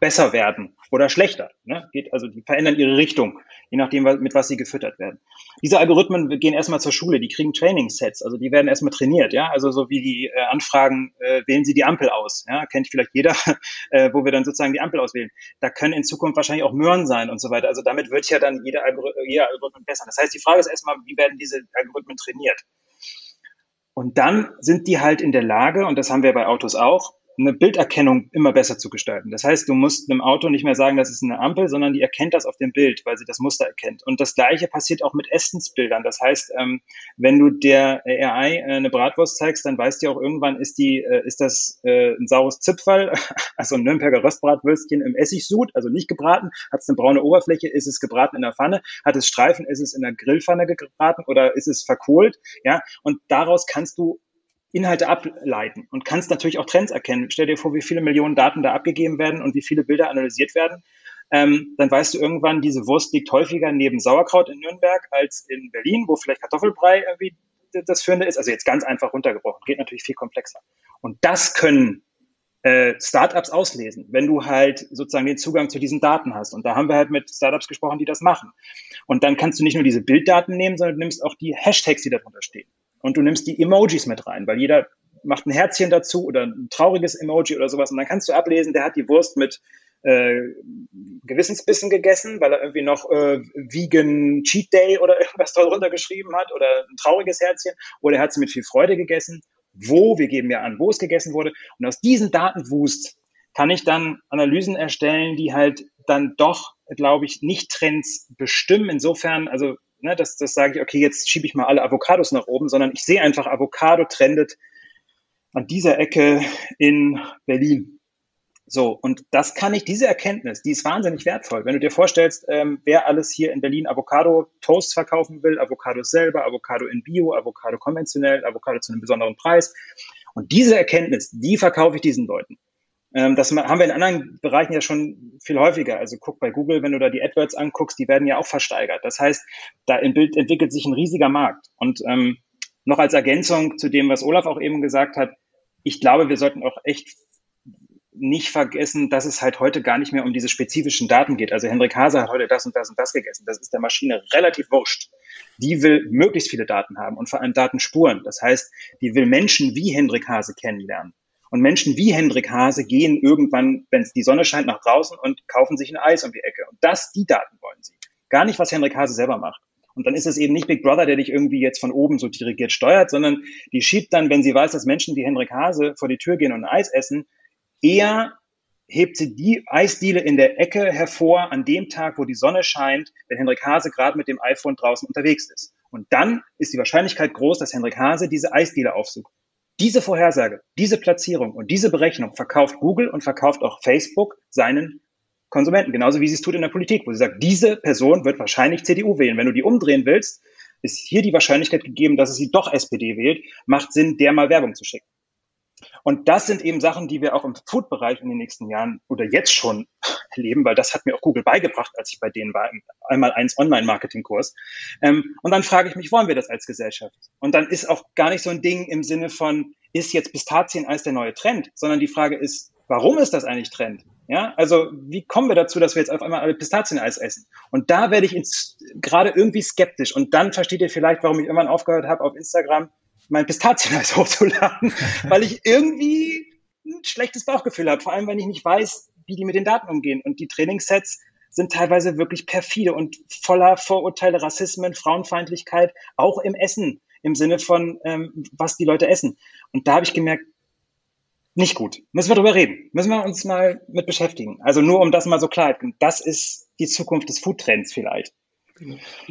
besser werden oder schlechter. Ne? Geht, also die verändern ihre Richtung, je nachdem, mit was sie gefüttert werden. Diese Algorithmen gehen erstmal zur Schule, die kriegen Training-Sets, also die werden erstmal trainiert, ja. Also so wie die äh, Anfragen, äh, wählen Sie die Ampel aus, ja, kennt vielleicht jeder, äh, wo wir dann sozusagen die Ampel auswählen. Da können in Zukunft wahrscheinlich auch Möhren sein und so weiter. Also damit wird ja dann jeder, Algor jeder Algorithmen besser. Das heißt, die Frage ist erstmal, wie werden diese Algorithmen trainiert? Und dann sind die halt in der Lage, und das haben wir bei Autos auch, eine Bilderkennung immer besser zu gestalten. Das heißt, du musst einem Auto nicht mehr sagen, das ist eine Ampel, sondern die erkennt das auf dem Bild, weil sie das Muster erkennt. Und das Gleiche passiert auch mit Essensbildern. Das heißt, ähm, wenn du der AI äh, eine Bratwurst zeigst, dann weißt du auch irgendwann, ist die, äh, ist das äh, ein saures Zipfel, also ein Nürnberger Röstbratwürstchen im Essigsud, also nicht gebraten, hat es eine braune Oberfläche, ist es gebraten in der Pfanne, hat es Streifen, ist es in der Grillpfanne gebraten oder ist es verkohlt, ja? Und daraus kannst du Inhalte ableiten und kannst natürlich auch Trends erkennen. Stell dir vor, wie viele Millionen Daten da abgegeben werden und wie viele Bilder analysiert werden. Ähm, dann weißt du irgendwann, diese Wurst liegt häufiger neben Sauerkraut in Nürnberg als in Berlin, wo vielleicht Kartoffelbrei irgendwie das Führende ist. Also jetzt ganz einfach runtergebrochen. Geht natürlich viel komplexer. Und das können äh, Startups auslesen, wenn du halt sozusagen den Zugang zu diesen Daten hast. Und da haben wir halt mit Startups gesprochen, die das machen. Und dann kannst du nicht nur diese Bilddaten nehmen, sondern du nimmst auch die Hashtags, die darunter stehen. Und du nimmst die Emojis mit rein, weil jeder macht ein Herzchen dazu oder ein trauriges Emoji oder sowas. Und dann kannst du ablesen, der hat die Wurst mit äh, Gewissensbissen gegessen, weil er irgendwie noch äh, Vegan Cheat Day oder irgendwas darunter geschrieben hat oder ein trauriges Herzchen oder er hat sie mit viel Freude gegessen. Wo, wir geben ja an, wo es gegessen wurde. Und aus diesen Datenwust kann ich dann Analysen erstellen, die halt dann doch, glaube ich, nicht Trends bestimmen. Insofern, also ne, das, das sage ich, okay, jetzt schiebe ich mal alle Avocados nach oben, sondern ich sehe einfach, Avocado trendet an dieser Ecke in Berlin. So, und das kann ich, diese Erkenntnis, die ist wahnsinnig wertvoll. Wenn du dir vorstellst, ähm, wer alles hier in Berlin Avocado-Toast verkaufen will, Avocados selber, Avocado in Bio, Avocado konventionell, Avocado zu einem besonderen Preis. Und diese Erkenntnis, die verkaufe ich diesen Leuten. Ähm, das haben wir in anderen Bereichen ja schon viel häufiger. Also guck bei Google, wenn du da die AdWords anguckst, die werden ja auch versteigert. Das heißt, da im Bild entwickelt sich ein riesiger Markt. Und ähm, noch als Ergänzung zu dem, was Olaf auch eben gesagt hat, ich glaube, wir sollten auch echt nicht vergessen, dass es halt heute gar nicht mehr um diese spezifischen Daten geht. Also Hendrik Hase hat heute das und das und das gegessen. Das ist der Maschine relativ wurscht. Die will möglichst viele Daten haben und vor allem Datenspuren. Das heißt, die will Menschen wie Hendrik Hase kennenlernen. Und Menschen wie Hendrik Hase gehen irgendwann, wenn die Sonne scheint, nach draußen und kaufen sich ein Eis um die Ecke. Und das, die Daten wollen sie. Gar nicht, was Hendrik Hase selber macht. Und dann ist es eben nicht Big Brother, der dich irgendwie jetzt von oben so dirigiert steuert, sondern die schiebt dann, wenn sie weiß, dass Menschen wie Hendrik Hase vor die Tür gehen und ein Eis essen, eher hebt sie die Eisdiele in der Ecke hervor an dem Tag, wo die Sonne scheint, wenn Hendrik Hase gerade mit dem iPhone draußen unterwegs ist. Und dann ist die Wahrscheinlichkeit groß, dass Hendrik Hase diese Eisdiele aufsucht. Diese Vorhersage, diese Platzierung und diese Berechnung verkauft Google und verkauft auch Facebook seinen Konsumenten, genauso wie sie es tut in der Politik, wo sie sagt, diese Person wird wahrscheinlich CDU wählen. Wenn du die umdrehen willst, ist hier die Wahrscheinlichkeit gegeben, dass es sie doch SPD wählt, macht Sinn, der mal Werbung zu schicken. Und das sind eben Sachen, die wir auch im Food-Bereich in den nächsten Jahren oder jetzt schon erleben, weil das hat mir auch Google beigebracht, als ich bei denen war, einmal eins Online-Marketing-Kurs. Ähm, und dann frage ich mich, wollen wir das als Gesellschaft? Und dann ist auch gar nicht so ein Ding im Sinne von, ist jetzt Pistazien-Eis der neue Trend, sondern die Frage ist, warum ist das eigentlich Trend? Ja, also wie kommen wir dazu, dass wir jetzt auf einmal alle Pistazieneis essen? Und da werde ich gerade irgendwie skeptisch. Und dann versteht ihr vielleicht, warum ich irgendwann aufgehört habe, auf Instagram mein Pistazieneis hochzuladen, weil ich irgendwie ein schlechtes Bauchgefühl habe. Vor allem, wenn ich nicht weiß, wie die mit den Daten umgehen. Und die Trainingssets sind teilweise wirklich perfide und voller Vorurteile, Rassismen, Frauenfeindlichkeit, auch im Essen, im Sinne von, ähm, was die Leute essen. Und da habe ich gemerkt, nicht gut. Müssen wir drüber reden. Müssen wir uns mal mit beschäftigen. Also nur um das mal so klar, das ist die Zukunft des Foodtrends vielleicht.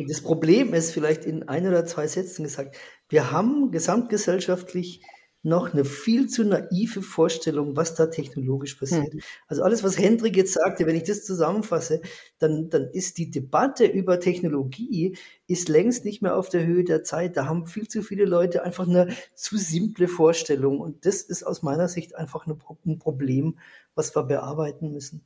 Das Problem ist vielleicht in ein oder zwei Sätzen gesagt, wir haben gesamtgesellschaftlich noch eine viel zu naive Vorstellung, was da technologisch passiert. Hm. Also alles, was Hendrik jetzt sagte, wenn ich das zusammenfasse, dann, dann ist die Debatte über Technologie ist längst nicht mehr auf der Höhe der Zeit. Da haben viel zu viele Leute einfach eine zu simple Vorstellung. Und das ist aus meiner Sicht einfach ein Problem, was wir bearbeiten müssen.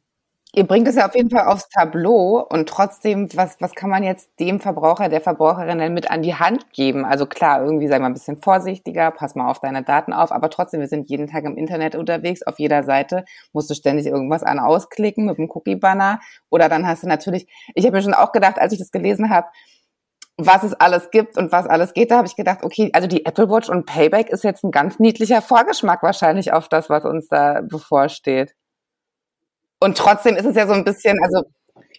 Ihr bringt es ja auf jeden Fall aufs Tableau und trotzdem, was, was kann man jetzt dem Verbraucher, der Verbraucherin denn mit an die Hand geben? Also klar, irgendwie sei mal ein bisschen vorsichtiger, pass mal auf deine Daten auf, aber trotzdem, wir sind jeden Tag im Internet unterwegs, auf jeder Seite musst du ständig irgendwas an ausklicken mit dem Cookie-Banner oder dann hast du natürlich, ich habe mir schon auch gedacht, als ich das gelesen habe, was es alles gibt und was alles geht, da habe ich gedacht, okay, also die Apple Watch und Payback ist jetzt ein ganz niedlicher Vorgeschmack wahrscheinlich auf das, was uns da bevorsteht. Und trotzdem ist es ja so ein bisschen, also.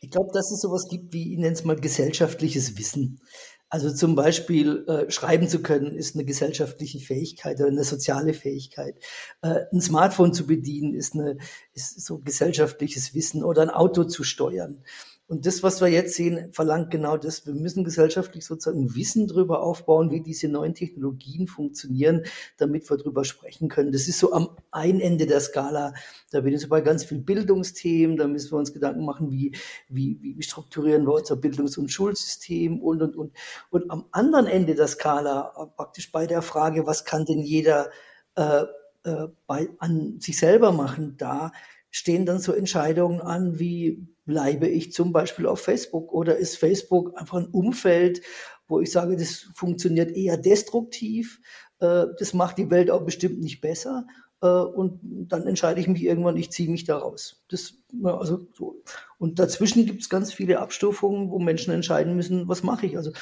Ich glaube, dass es sowas gibt wie, ich nenne es mal gesellschaftliches Wissen. Also zum Beispiel äh, schreiben zu können, ist eine gesellschaftliche Fähigkeit oder eine soziale Fähigkeit. Äh, ein Smartphone zu bedienen ist, eine, ist so gesellschaftliches Wissen oder ein Auto zu steuern. Und das, was wir jetzt sehen, verlangt genau das. Wir müssen gesellschaftlich sozusagen Wissen darüber aufbauen, wie diese neuen Technologien funktionieren, damit wir darüber sprechen können. Das ist so am einen Ende der Skala. Da bin ich so bei ganz vielen Bildungsthemen. Da müssen wir uns Gedanken machen, wie, wie, wie strukturieren wir unser Bildungs- und Schulsystem und, und, und. Und am anderen Ende der Skala, praktisch bei der Frage, was kann denn jeder äh, äh, bei, an sich selber machen, da stehen dann so Entscheidungen an, wie bleibe ich zum Beispiel auf Facebook? Oder ist Facebook einfach ein Umfeld, wo ich sage, das funktioniert eher destruktiv, äh, das macht die Welt auch bestimmt nicht besser und dann entscheide ich mich irgendwann, ich ziehe mich da raus. Das, also so. Und dazwischen gibt es ganz viele Abstufungen, wo Menschen entscheiden müssen, was mache ich. Also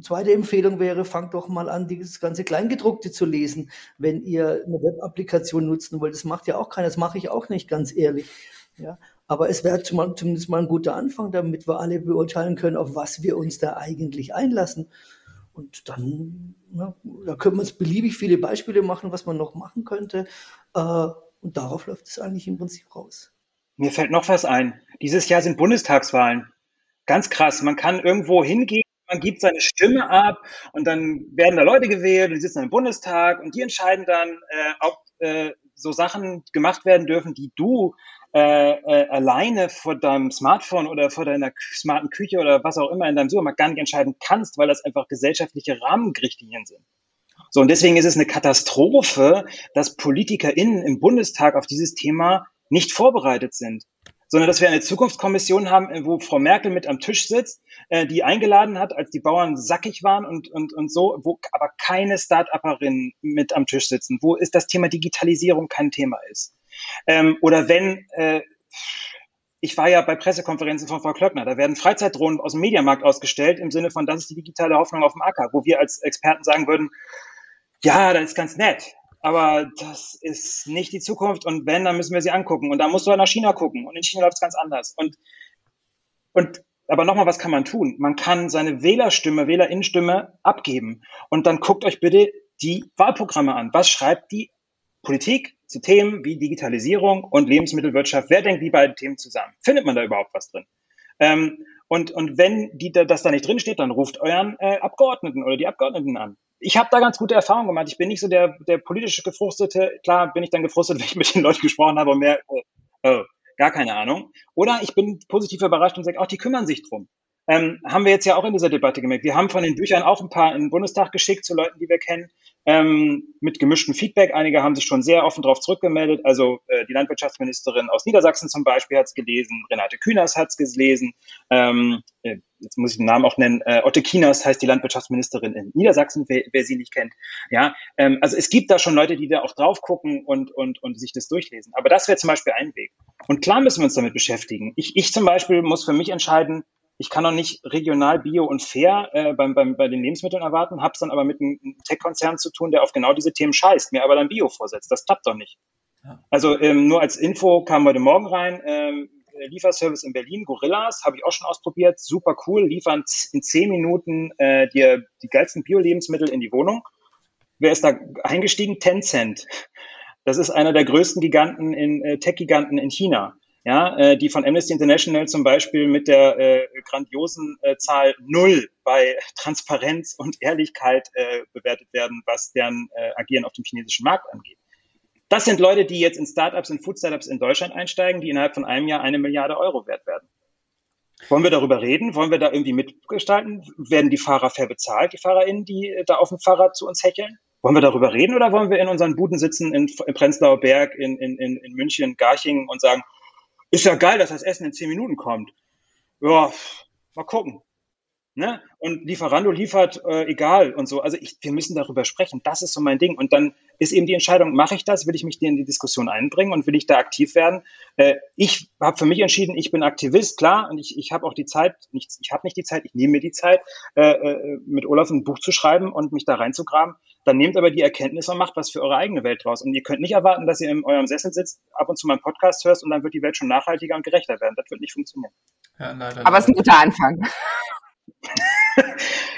zweite Empfehlung wäre, fangt doch mal an, dieses ganze Kleingedruckte zu lesen, wenn ihr eine Web-Applikation nutzen wollt. Das macht ja auch keiner, das mache ich auch nicht, ganz ehrlich. Ja, aber es wäre zumindest mal ein guter Anfang, damit wir alle beurteilen können, auf was wir uns da eigentlich einlassen. Und dann, na, da können wir uns beliebig viele Beispiele machen, was man noch machen könnte. Äh, und darauf läuft es eigentlich im Prinzip raus. Mir fällt noch was ein. Dieses Jahr sind Bundestagswahlen. Ganz krass. Man kann irgendwo hingehen, man gibt seine Stimme ab und dann werden da Leute gewählt und die sitzen im Bundestag und die entscheiden dann, äh, ob äh, so Sachen gemacht werden dürfen, die du äh, äh, alleine vor deinem Smartphone oder vor deiner smarten Küche oder was auch immer in deinem Supermarkt gar nicht entscheiden kannst, weil das einfach gesellschaftliche Rahmenrichtlinien sind. So, und deswegen ist es eine Katastrophe, dass PolitikerInnen im Bundestag auf dieses Thema nicht vorbereitet sind sondern dass wir eine Zukunftskommission haben, äh, wo Frau Merkel mit am Tisch sitzt, äh, die eingeladen hat, als die Bauern sackig waren und, und, und so, wo aber keine Start-Upperinnen mit am Tisch sitzen, wo ist das Thema Digitalisierung kein Thema ist Ähm, oder wenn, äh, ich war ja bei Pressekonferenzen von Frau Klöckner, da werden Freizeitdrohnen aus dem Mediamarkt ausgestellt, im Sinne von, das ist die digitale Hoffnung auf dem Acker, wo wir als Experten sagen würden, ja, das ist ganz nett, aber das ist nicht die Zukunft und wenn, dann müssen wir sie angucken und da musst du nach China gucken und in China läuft es ganz anders und, und aber nochmal, was kann man tun? Man kann seine Wählerstimme, Wählerinnenstimme abgeben und dann guckt euch bitte die Wahlprogramme an. Was schreibt die Politik zu Themen wie Digitalisierung und Lebensmittelwirtschaft? Wer denkt die beiden Themen zusammen? Findet man da überhaupt was drin? Ähm, und, und wenn die, das da nicht drin steht, dann ruft euren äh, Abgeordneten oder die Abgeordneten an. Ich habe da ganz gute Erfahrungen gemacht. Ich bin nicht so der, der politische Gefrustete. Klar bin ich dann gefrustet, wenn ich mit den Leuten gesprochen habe und mehr, oh, oh, gar keine Ahnung. Oder ich bin positiv überrascht und sage, auch die kümmern sich drum. Ähm, haben wir jetzt ja auch in dieser Debatte gemerkt. Wir haben von den Büchern auch ein paar in den Bundestag geschickt zu Leuten, die wir kennen ähm, mit gemischtem Feedback. Einige haben sich schon sehr offen darauf zurückgemeldet. Also äh, die Landwirtschaftsministerin aus Niedersachsen zum Beispiel hat es gelesen, Renate Künast hat es gelesen. Ähm, äh, jetzt muss ich den Namen auch nennen. Äh, Otte Kinas heißt die Landwirtschaftsministerin in Niedersachsen, wer, wer sie nicht kennt. Ja, ähm, also es gibt da schon Leute, die da auch drauf gucken und und und sich das durchlesen. Aber das wäre zum Beispiel ein Weg. Und klar müssen wir uns damit beschäftigen. Ich, ich zum Beispiel muss für mich entscheiden, ich kann doch nicht regional, bio und fair äh, beim, beim, bei den Lebensmitteln erwarten, habe es dann aber mit einem Tech-Konzern zu tun, der auf genau diese Themen scheißt, mir aber dann Bio vorsetzt. Das klappt doch nicht. Ja. Also ähm, nur als Info kam heute Morgen rein, ähm, Lieferservice in Berlin, Gorillas, habe ich auch schon ausprobiert, super cool, liefern in zehn Minuten äh, dir die geilsten Bio-Lebensmittel in die Wohnung. Wer ist da eingestiegen? Tencent. Das ist einer der größten Giganten in äh, Tech-Giganten in China ja, äh, die von Amnesty International zum Beispiel mit der äh, grandiosen äh, Zahl null bei Transparenz und Ehrlichkeit äh, bewertet werden, was deren äh, Agieren auf dem chinesischen Markt angeht. Das sind Leute, die jetzt in Startups, in Food-Startups in Deutschland einsteigen, die innerhalb von einem Jahr eine Milliarde Euro wert werden. Wollen wir darüber reden? Wollen wir da irgendwie mitgestalten? Werden die Fahrer fair bezahlt, die FahrerInnen, die äh, da auf dem Fahrrad zu uns hecheln? Wollen wir darüber reden oder wollen wir in unseren Buden sitzen in, in Prenzlauer Berg, in, in, in München, Garching und sagen, ist ja geil, dass das Essen in zehn Minuten kommt. Ja, mal gucken. Ne? Und Lieferando liefert äh, egal und so. Also ich, wir müssen darüber sprechen. Das ist so mein Ding. Und dann ist eben die Entscheidung, mache ich das? Will ich mich in die Diskussion einbringen und will ich da aktiv werden? Äh, ich habe für mich entschieden, ich bin Aktivist, klar, und ich, ich habe auch die Zeit, nicht, ich habe nicht die Zeit, ich nehme mir die Zeit, äh, äh, mit Olaf ein Buch zu schreiben und mich da reinzugraben. Dann nehmt aber die Erkenntnis und macht was für eure eigene Welt draus. Und ihr könnt nicht erwarten, dass ihr in eurem Sessel sitzt, ab und zu meinen Podcast hörst und dann wird die Welt schon nachhaltiger und gerechter werden. Das wird nicht funktionieren. Ja, leider, aber es ist ein guter Anfang.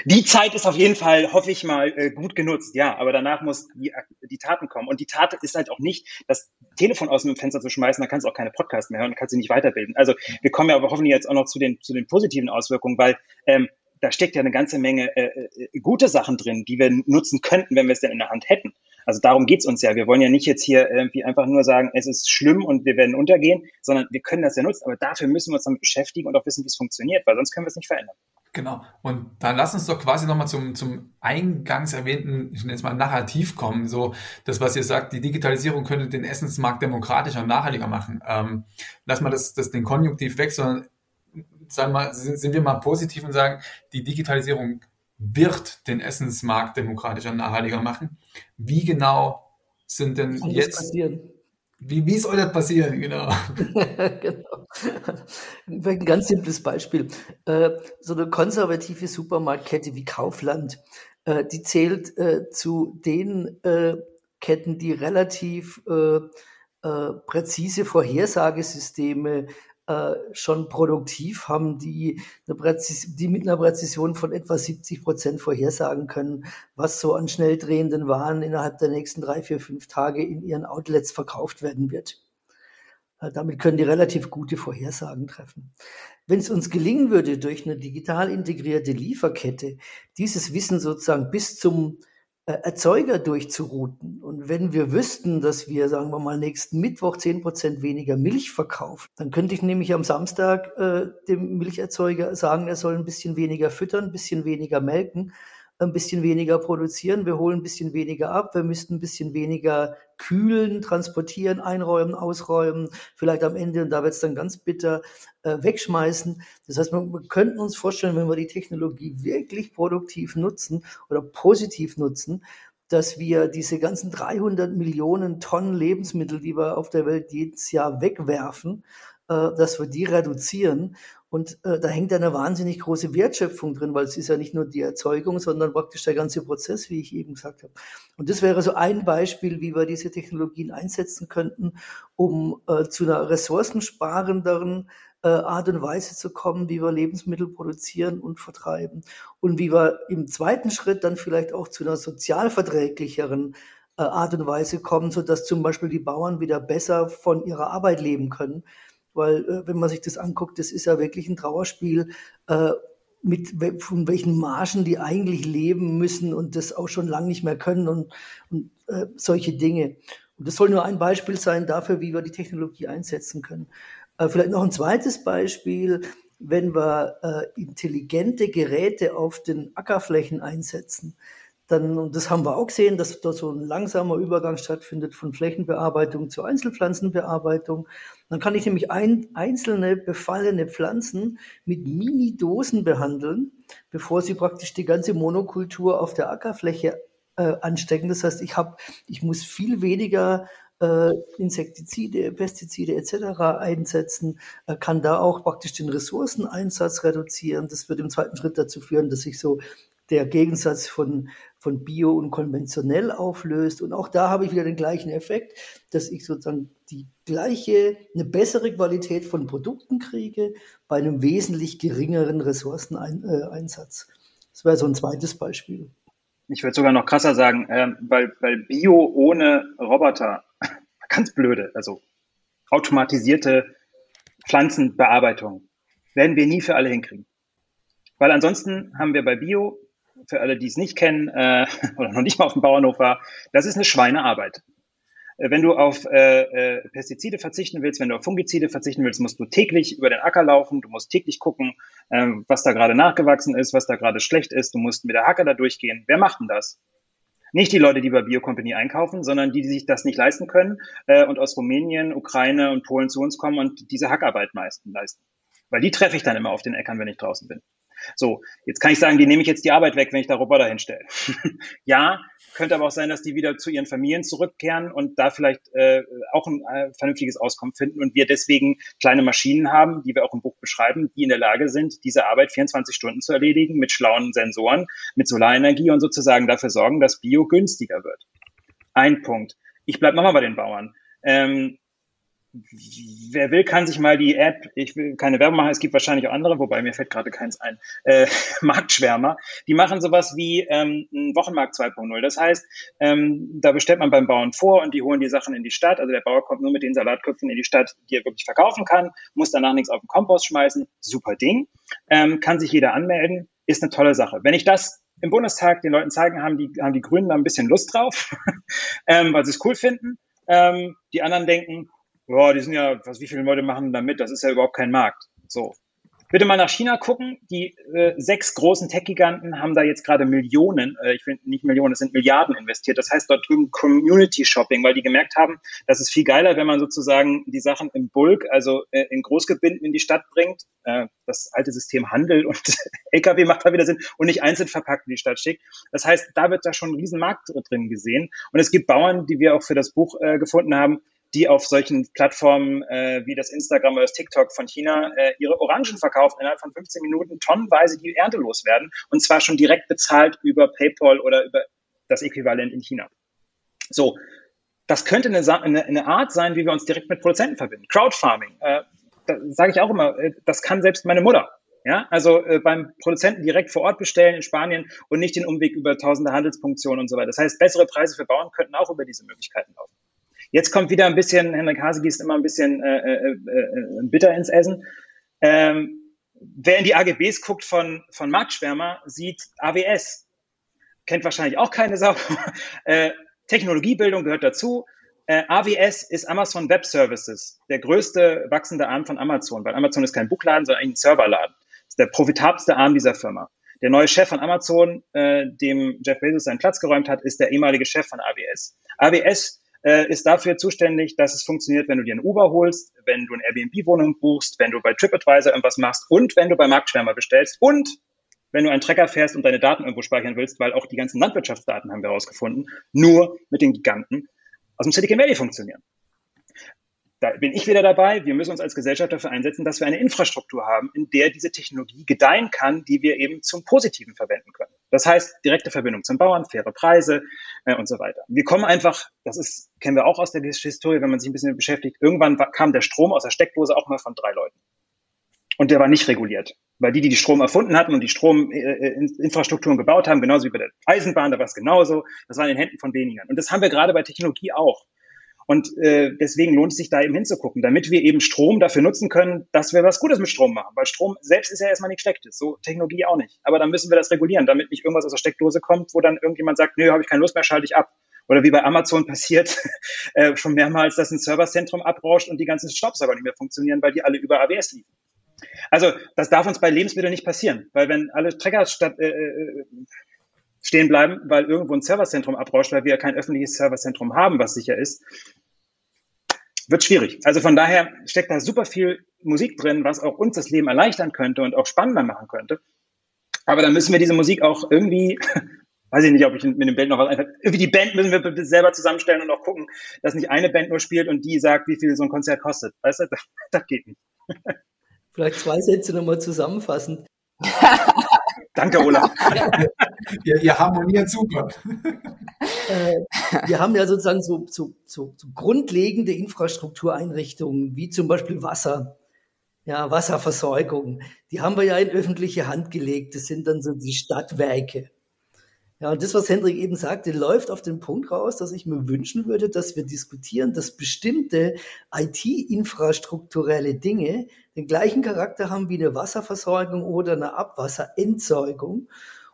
die Zeit ist auf jeden Fall, hoffe ich mal, äh, gut genutzt, ja, aber danach muss die, die Taten kommen. Und die Tat ist halt auch nicht, das Telefon aus dem Fenster zu schmeißen, da kannst du auch keine Podcasts mehr hören, da kannst du nicht weiterbilden. Also wir kommen ja aber hoffentlich jetzt auch noch zu den, zu den positiven Auswirkungen, weil ähm, da steckt ja eine ganze Menge äh, äh, gute Sachen drin, die wir nutzen könnten, wenn wir es denn in der Hand hätten. Also darum geht's uns ja. Wir wollen ja nicht jetzt hier irgendwie einfach nur sagen, es ist schlimm und wir werden untergehen, sondern wir können das ja nutzen. Aber dafür müssen wir uns damit beschäftigen und auch wissen, wie es funktioniert, weil sonst können wir es nicht verändern. Genau. Und dann lass uns doch quasi nochmal zum, zum eingangs erwähnten, ich nenne es mal Narrativ kommen. So, das, was ihr sagt, die Digitalisierung könnte den Essensmarkt demokratischer und nachhaltiger machen. Ähm, lass mal das, das den Konjunktiv weg, sondern sagen wir sind, sind wir mal positiv und sagen, die Digitalisierung wird den Essensmarkt demokratischer und nachhaltiger machen. Wie genau sind denn Kann jetzt. Passieren? Wie, wie soll das passieren, genau? genau. Ein ganz simples Beispiel. Äh, so eine konservative Supermarktkette wie Kaufland, äh, die zählt äh, zu den Ketten, die relativ präzise Vorhersagesysteme äh, schon produktiv haben, die, eine die mit einer Präzision von etwa 70 Prozent vorhersagen können, was so an schnell drehenden Waren innerhalb der nächsten drei, vier, fünf Tage in ihren Outlets verkauft werden wird. Äh, damit können die relativ gute Vorhersagen treffen. Wenn es uns gelingen würde, durch eine digital integrierte Lieferkette dieses Wissen sozusagen bis zum Erzeuger durchzuruten. Und wenn wir wüssten, dass wir, sagen wir mal, nächsten Mittwoch zehn Prozent weniger Milch verkaufen, dann könnte ich nämlich am Samstag äh, dem Milcherzeuger sagen, er soll ein bisschen weniger füttern, ein bisschen weniger melken ein bisschen weniger produzieren, wir holen ein bisschen weniger ab, wir müssten ein bisschen weniger kühlen, transportieren, einräumen, ausräumen, vielleicht am Ende, und da wird es dann ganz bitter, äh, wegschmeißen. Das heißt, wir, wir könnten uns vorstellen, wenn wir die Technologie wirklich produktiv nutzen oder positiv nutzen, dass wir diese ganzen 300 Millionen Tonnen Lebensmittel, die wir auf der Welt jedes Jahr wegwerfen, äh, dass wir die reduzieren. Und äh, da hängt eine wahnsinnig große Wertschöpfung drin, weil es ist ja nicht nur die Erzeugung, sondern praktisch der ganze Prozess, wie ich eben gesagt habe. Und das wäre so ein Beispiel, wie wir diese Technologien einsetzen könnten, um äh, zu einer ressourcensparenderen äh, Art und Weise zu kommen, wie wir Lebensmittel produzieren und vertreiben. Und wie wir im zweiten Schritt dann vielleicht auch zu einer sozialverträglicheren äh, Art und Weise kommen, so dass zum Beispiel die Bauern wieder besser von ihrer Arbeit leben können weil äh, wenn man sich das anguckt, das ist ja wirklich ein Trauerspiel, äh, mit von welchen Margen die eigentlich leben müssen und das auch schon lange nicht mehr können und, und äh, solche Dinge. Und das soll nur ein Beispiel sein dafür, wie wir die Technologie einsetzen können. Äh, vielleicht noch ein zweites Beispiel, wenn wir äh, intelligente Geräte auf den Ackerflächen einsetzen dann, und das haben wir auch gesehen, dass dort so ein langsamer Übergang stattfindet von Flächenbearbeitung zur Einzelpflanzenbearbeitung. Dann kann ich nämlich ein, einzelne befallene Pflanzen mit Mini-Dosen behandeln, bevor sie praktisch die ganze Monokultur auf der Ackerfläche äh, anstecken. Das heißt, ich habe, ich muss viel weniger äh, Insektizide, Pestizide etc. einsetzen, äh, kann da auch praktisch den Ressourceneinsatz reduzieren. Das wird im zweiten Schritt dazu führen, dass ich so der Gegensatz von, von Bio und konventionell auflöst. Und auch da habe ich wieder den gleichen Effekt, dass ich sozusagen die gleiche, eine bessere Qualität von Produkten kriege bei einem wesentlich geringeren Ressourceneinsatz. Das wäre so ein zweites Beispiel. Ich würde sogar noch krasser sagen, äh, weil, weil Bio ohne Roboter, ganz blöde, also automatisierte Pflanzenbearbeitung, werden wir nie für alle hinkriegen. Weil ansonsten haben wir bei Bio für alle, die es nicht kennen äh, oder noch nicht mal auf dem Bauernhof war, das ist eine Schweinearbeit. Äh, wenn du auf äh, äh, Pestizide verzichten willst, wenn du auf Fungizide verzichten willst, musst du täglich über den Acker laufen, du musst täglich gucken, äh, was da gerade nachgewachsen ist, was da gerade schlecht ist, du musst mit der Hacke da durchgehen. Wer macht denn das? Nicht die Leute, die bei Biocompany einkaufen, sondern die, die sich das nicht leisten können äh, und aus Rumänien, Ukraine und Polen zu uns kommen und diese Hackarbeit meisten leisten. Weil die treffe ich dann immer auf den Äckern, wenn ich draußen bin. So, jetzt kann ich sagen, die nehme ich jetzt die Arbeit weg, wenn ich da Roboter hinstelle. ja, könnte aber auch sein, dass die wieder zu ihren Familien zurückkehren und da vielleicht äh, auch ein äh, vernünftiges Auskommen finden und wir deswegen kleine Maschinen haben, die wir auch im Buch beschreiben, die in der Lage sind, diese Arbeit 24 Stunden zu erledigen mit schlauen Sensoren, mit Solarenergie und sozusagen dafür sorgen, dass Bio günstiger wird. Ein Punkt. Ich bleibe nochmal bei den Bauern. Ähm, wer will, kann sich mal die App, ich will keine Werbung machen, es gibt wahrscheinlich auch andere, wobei mir fällt gerade keins ein, äh, Marktschwärmer, die machen sowas wie ähm, ein Wochenmarkt 2.0. Das heißt, ähm, da bestellt man beim Bauern vor und die holen die Sachen in die Stadt. Also der Bauer kommt nur mit den Salatköpfen in die Stadt, die er wirklich verkaufen kann, muss danach nichts auf den Kompost schmeißen. Super Ding. Ähm, kann sich jeder anmelden, ist eine tolle Sache. Wenn ich das im Bundestag den Leuten zeigen, haben die, haben die Grünen da ein bisschen Lust drauf, ähm, weil sie es cool finden. Ähm, die anderen denken, ja, die sind ja, was, wie viele Leute machen da mit? Das ist ja überhaupt kein Markt. So. Bitte mal nach China gucken. Die äh, sechs großen Tech-Giganten haben da jetzt gerade Millionen, äh, ich finde nicht Millionen, es sind Milliarden investiert. Das heißt dort drüben Community Shopping, weil die gemerkt haben, das ist viel geiler, wenn man sozusagen die Sachen im Bulk, also äh, in Großgebinden in die Stadt bringt. Äh, das alte System Handel und LKW macht da wieder Sinn und nicht einzeln verpackt in die Stadt schickt. Das heißt, da wird da schon ein Riesenmarkt drin gesehen. Und es gibt Bauern, die wir auch für das Buch äh, gefunden haben, die auf solchen Plattformen äh, wie das Instagram oder das TikTok von China äh, ihre Orangen verkaufen, innerhalb von 15 Minuten tonnenweise die Ernte loswerden und zwar schon direkt bezahlt über PayPal oder über das Äquivalent in China. So, das könnte eine, eine, eine Art sein, wie wir uns direkt mit Produzenten verbinden. Crowdfarming, äh, sage ich auch immer, äh, das kann selbst meine Mutter. Ja, also äh, beim Produzenten direkt vor Ort bestellen in Spanien und nicht den Umweg über tausende Handelspunktionen und so weiter. Das heißt, bessere Preise für Bauern könnten auch über diese Möglichkeiten laufen. Jetzt kommt wieder ein bisschen, Henrik Hase gießt immer ein bisschen äh, äh, äh, bitter ins Essen. Ähm, wer in die AGBs guckt von, von Marktschwärmer, sieht AWS. Kennt wahrscheinlich auch keine Sau. äh, Technologiebildung gehört dazu. Äh, AWS ist Amazon Web Services, der größte wachsende Arm von Amazon, weil Amazon ist kein Buchladen, sondern ein Serverladen. Das ist der profitabelste Arm dieser Firma. Der neue Chef von Amazon, äh, dem Jeff Bezos seinen Platz geräumt hat, ist der ehemalige Chef von AWS. AWS äh, ist dafür zuständig, dass es funktioniert, wenn du dir ein Uber holst, wenn du eine Airbnb-Wohnung buchst, wenn du bei TripAdvisor irgendwas machst und wenn du bei Marktschwärmer bestellst und wenn du einen Trecker fährst und deine Daten irgendwo speichern willst, weil auch die ganzen Landwirtschaftsdaten haben wir herausgefunden, nur mit den Giganten aus dem Silicon Valley funktionieren. Da bin ich wieder dabei. Wir müssen uns als Gesellschaft dafür einsetzen, dass wir eine Infrastruktur haben, in der diese Technologie gedeihen kann, die wir eben zum Positiven verwenden können. Das heißt, direkte Verbindung zum Bauern, faire Preise äh, und so weiter. Wir kommen einfach, das ist, kennen wir auch aus der Historie, wenn man sich ein bisschen beschäftigt, irgendwann kam der Strom aus der Steckdose auch mal von drei Leuten. Und der war nicht reguliert. Weil die, die die Strom erfunden hatten und die Strominfrastrukturen äh, gebaut haben, genauso wie bei der Eisenbahn, da war es genauso, das war in den Händen von wenigen. Und das haben wir gerade bei Technologie auch. Und äh, deswegen lohnt es sich da eben hinzugucken, damit wir eben Strom dafür nutzen können, dass wir was Gutes mit Strom machen. Weil Strom selbst ist ja erstmal nichts Schlechtes, so Technologie auch nicht. Aber dann müssen wir das regulieren, damit nicht irgendwas aus der Steckdose kommt, wo dann irgendjemand sagt, nö, habe ich keine Lust mehr, schalte ich ab. Oder wie bei Amazon passiert äh, schon mehrmals, dass ein Serverzentrum abrauscht und die ganzen Staubsauger nicht mehr funktionieren, weil die alle über AWS liefen. Also das darf uns bei Lebensmitteln nicht passieren, weil wenn alle Trecker statt, äh, äh stehen bleiben, weil irgendwo ein Serverzentrum abrauscht, weil wir ja kein öffentliches Serverzentrum haben, was sicher ist, wird schwierig. Also von daher steckt da super viel Musik drin, was auch uns das Leben erleichtern könnte und auch spannender machen könnte. Aber dann müssen wir diese Musik auch irgendwie, weiß ich nicht, ob ich mit dem Band noch was einfach, irgendwie die Band müssen wir selber zusammenstellen und auch gucken, dass nicht eine Band nur spielt und die sagt, wie viel so ein Konzert kostet. Weißt du, das, das geht nicht. Vielleicht zwei Sätze nochmal zusammenfassen. Danke, Olaf. ihr, ihr harmoniert super. Äh, wir haben ja sozusagen so, so, so, so grundlegende Infrastruktureinrichtungen, wie zum Beispiel Wasser, ja, Wasserversorgung. Die haben wir ja in öffentliche Hand gelegt. Das sind dann so die Stadtwerke. Ja, und das, was Hendrik eben sagte, läuft auf den Punkt raus, dass ich mir wünschen würde, dass wir diskutieren, dass bestimmte IT-infrastrukturelle Dinge den gleichen Charakter haben wie eine Wasserversorgung oder eine Abwasserentsorgung.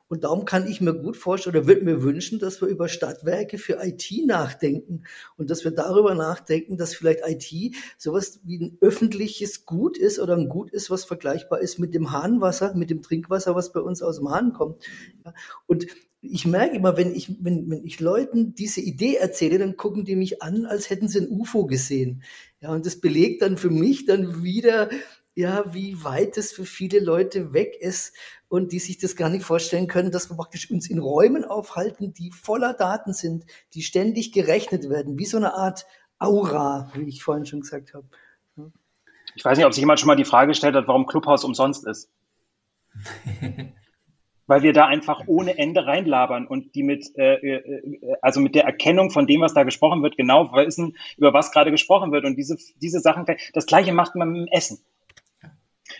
Und darum kann ich mir gut vorstellen oder würde mir wünschen, dass wir über Stadtwerke für IT nachdenken und dass wir darüber nachdenken, dass vielleicht IT sowas wie ein öffentliches Gut ist oder ein Gut ist, was vergleichbar ist mit dem Hahnwasser, mit dem Trinkwasser, was bei uns aus dem Hahn kommt. Und ich merke immer, wenn ich, wenn, wenn ich Leuten diese Idee erzähle, dann gucken die mich an, als hätten sie ein UFO gesehen. Ja, und das belegt dann für mich dann wieder, ja, wie weit es für viele Leute weg ist und die sich das gar nicht vorstellen können, dass wir praktisch uns in Räumen aufhalten, die voller Daten sind, die ständig gerechnet werden, wie so eine Art Aura, wie ich vorhin schon gesagt habe. Ich weiß nicht, ob sich jemand schon mal die Frage gestellt hat, warum Clubhouse umsonst ist. weil wir da einfach ohne Ende reinlabern und die mit, äh, äh, also mit der Erkennung von dem, was da gesprochen wird, genau wissen, über was gerade gesprochen wird und diese, diese Sachen, das Gleiche macht man mit dem Essen.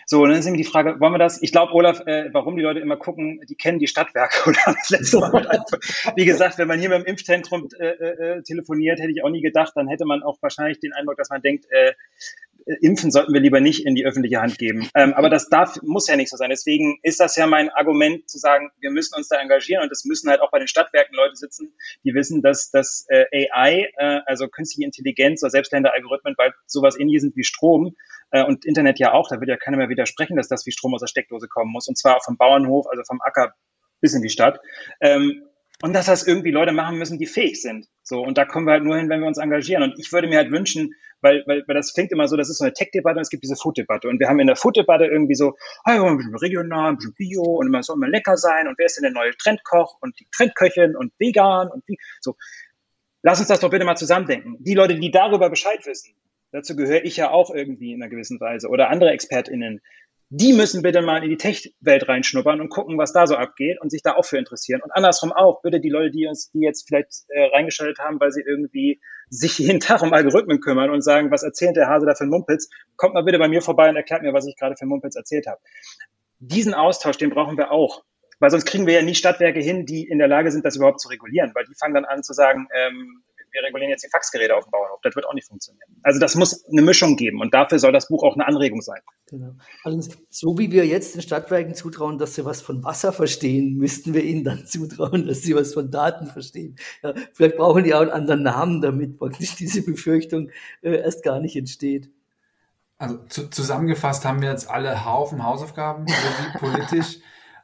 So, und dann ist eben die Frage, wollen wir das? Ich glaube, Olaf, äh, warum die Leute immer gucken, die kennen die Stadtwerke oder. Wie gesagt, wenn man hier mit dem Impfzentrum äh, äh, telefoniert, hätte ich auch nie gedacht, dann hätte man auch wahrscheinlich den Eindruck, dass man denkt, äh, Impfen sollten wir lieber nicht in die öffentliche Hand geben. Ähm, aber das darf, muss ja nicht so sein. Deswegen ist das ja mein Argument zu sagen, wir müssen uns da engagieren und es müssen halt auch bei den Stadtwerken Leute sitzen, die wissen, dass das äh, AI, äh, also künstliche Intelligenz oder selbstlernende Algorithmen, weil sowas ähnliches sind wie Strom äh, und Internet ja auch, da wird ja keiner mehr widersprechen, dass das wie Strom aus der Steckdose kommen muss und zwar vom Bauernhof, also vom Acker bis in die Stadt. Ähm, und dass das irgendwie Leute machen müssen, die fähig sind. So, und da kommen wir halt nur hin, wenn wir uns engagieren. Und ich würde mir halt wünschen, weil, weil, weil das klingt immer so, das ist so eine Tech-Debatte und es gibt diese Food-Debatte. Und wir haben in der Food-Debatte irgendwie so, hey, ein bisschen regional, ein bisschen Bio und immer soll immer lecker sein und wer ist denn der neue Trendkoch und die Trendköchin und vegan und wie, so. Lass uns das doch bitte mal zusammendenken. Die Leute, die darüber Bescheid wissen, dazu gehöre ich ja auch irgendwie in einer gewissen Weise oder andere ExpertInnen, die müssen bitte mal in die Tech-Welt reinschnuppern und gucken, was da so abgeht und sich da auch für interessieren. Und andersrum auch, bitte die Leute, die uns, die jetzt vielleicht äh, reingeschaltet haben, weil sie irgendwie sich jeden Tag um Algorithmen kümmern und sagen, was erzählt der Hase da für ein Mumpitz, kommt mal bitte bei mir vorbei und erklärt mir, was ich gerade für ein Mumpitz erzählt habe. Diesen Austausch, den brauchen wir auch. Weil sonst kriegen wir ja nie Stadtwerke hin, die in der Lage sind, das überhaupt zu regulieren. Weil die fangen dann an zu sagen, ähm, wir regulieren jetzt die Faxgeräte auf dem Bauernhof. Das wird auch nicht funktionieren. Also das muss eine Mischung geben und dafür soll das Buch auch eine Anregung sein. Genau. Also so wie wir jetzt den Stadtwerken zutrauen, dass sie was von Wasser verstehen, müssten wir ihnen dann zutrauen, dass sie was von Daten verstehen. Ja, vielleicht brauchen die auch einen anderen Namen, damit praktisch diese Befürchtung äh, erst gar nicht entsteht. Also zu, zusammengefasst haben wir jetzt alle Haufen Hausaufgaben, politisch,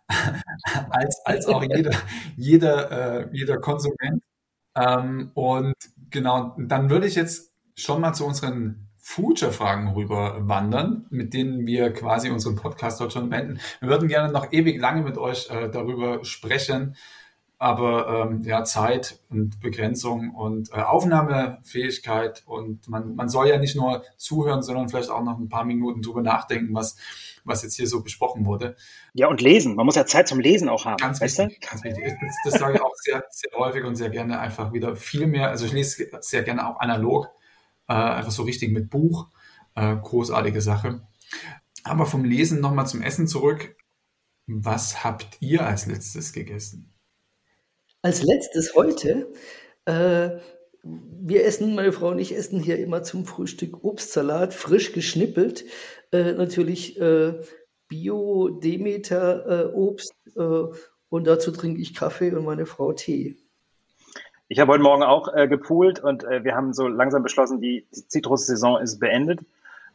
als, als auch jeder, jeder, äh, jeder Konsument ähm, und genau, dann würde ich jetzt schon mal zu unseren Future-Fragen rüber wandern, mit denen wir quasi unseren Podcast dort schon beenden. Wir würden gerne noch ewig lange mit euch äh, darüber sprechen, aber ähm, ja, Zeit und Begrenzung und äh, Aufnahmefähigkeit und man, man soll ja nicht nur zuhören, sondern vielleicht auch noch ein paar Minuten drüber nachdenken, was, was jetzt hier so besprochen wurde. Ja, und lesen. Man muss ja Zeit zum Lesen auch haben. Ganz wichtig, ganz wichtig. Das, das sage ich auch sehr, sehr häufig und sehr gerne einfach wieder viel mehr. Also ich lese sehr gerne auch analog, äh, einfach so richtig mit Buch. Äh, großartige Sache. Aber vom Lesen nochmal zum Essen zurück. Was habt ihr als letztes gegessen? Als letztes heute, äh, wir essen, meine Frau und ich essen hier immer zum Frühstück Obstsalat, frisch geschnippelt. Äh, natürlich äh, Bio-Demeter-Obst äh, und dazu trinke ich Kaffee und meine Frau Tee. Ich habe heute Morgen auch äh, gepoolt und äh, wir haben so langsam beschlossen, die, Zitrussaison ist beendet.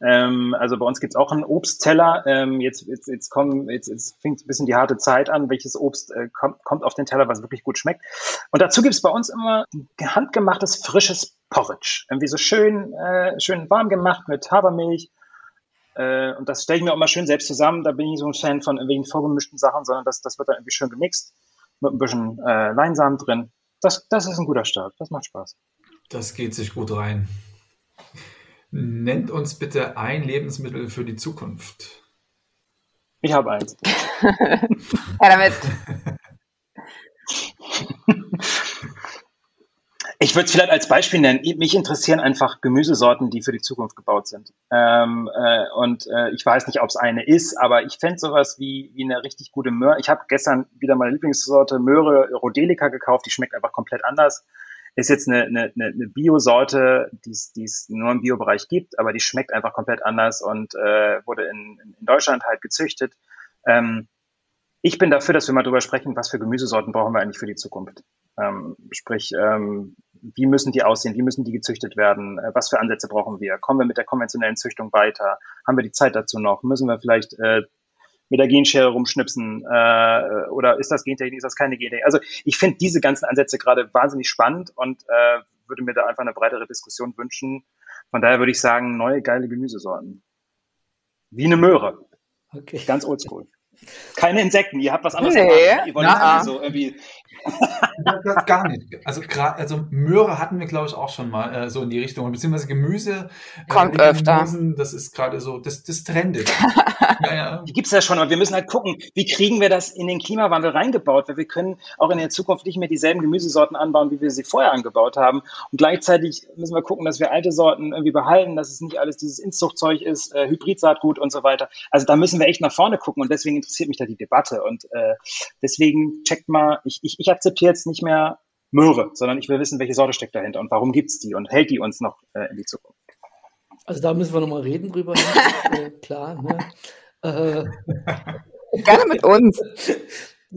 Ähm, also bei uns gibt's auch einen Obstteller. Ähm, jetzt, jetzt, jetzt, kommen, jetzt, jetzt fängt ein bisschen die harte Zeit an, welches Obst äh, kommt, kommt auf den Teller, was wirklich gut schmeckt. Und dazu gibt's bei uns immer handgemachtes, frisches Porridge. Irgendwie so schön, äh, schön warm gemacht mit Hafermilch. Äh, und das stelle ich mir auch mal schön selbst zusammen. Da bin ich so ein Fan von irgendwelchen vorgemischten Sachen, sondern das, das wird dann irgendwie schön gemixt mit ein bisschen äh, Leinsamen drin. Das, das ist ein guter Start. Das macht Spaß. Das geht sich gut rein. Nennt uns bitte ein Lebensmittel für die Zukunft. Ich habe eins. ja, damit. Ich würde es vielleicht als Beispiel nennen. Mich interessieren einfach Gemüsesorten, die für die Zukunft gebaut sind. Ähm, äh, und äh, ich weiß nicht, ob es eine ist, aber ich fände sowas wie, wie eine richtig gute Möhre. Ich habe gestern wieder meine Lieblingssorte Möhre Rodelica gekauft. Die schmeckt einfach komplett anders ist jetzt eine, eine, eine Bio-Sorte, die es nur im Bio-Bereich gibt, aber die schmeckt einfach komplett anders und äh, wurde in, in Deutschland halt gezüchtet. Ähm, ich bin dafür, dass wir mal drüber sprechen, was für Gemüsesorten brauchen wir eigentlich für die Zukunft. Ähm, sprich, ähm, wie müssen die aussehen, wie müssen die gezüchtet werden, äh, was für Ansätze brauchen wir, kommen wir mit der konventionellen Züchtung weiter, haben wir die Zeit dazu noch, müssen wir vielleicht äh, mit der Genschere rumschnipsen äh, oder ist das Gentechnik, ist das keine Gentechnik? Also ich finde diese ganzen Ansätze gerade wahnsinnig spannend und äh, würde mir da einfach eine breitere Diskussion wünschen. Von daher würde ich sagen, neue geile Gemüsesorten. Wie eine Möhre. Okay. Ganz oldschool. Keine Insekten, ihr habt was anderes nee. gemacht. Ihr wollt Na, so irgendwie Gar nicht. Also gerade, also Möhre hatten wir, glaube ich, auch schon mal äh, so in die Richtung. Beziehungsweise Gemüse. Äh, Kommt äh, öfter. das ist gerade so, das, das trendet. ja, ja. Die gibt's ja schon, aber wir müssen halt gucken, wie kriegen wir das in den Klimawandel reingebaut, weil wir können auch in der Zukunft nicht mehr dieselben Gemüsesorten anbauen, wie wir sie vorher angebaut haben. Und gleichzeitig müssen wir gucken, dass wir alte Sorten irgendwie behalten, dass es nicht alles dieses Inzuchtzeug ist, äh, Hybridsaatgut und so weiter. Also da müssen wir echt nach vorne gucken und deswegen interessiert mich da die Debatte. Und äh, deswegen checkt mal, ich, ich, ich akzeptiere jetzt nicht mehr Möhre, sondern ich will wissen, welche Sorte steckt dahinter und warum gibt's die und hält die uns noch äh, in die Zukunft. Also da müssen wir nochmal reden drüber. äh, klar, ne? Äh, Gerne mit uns.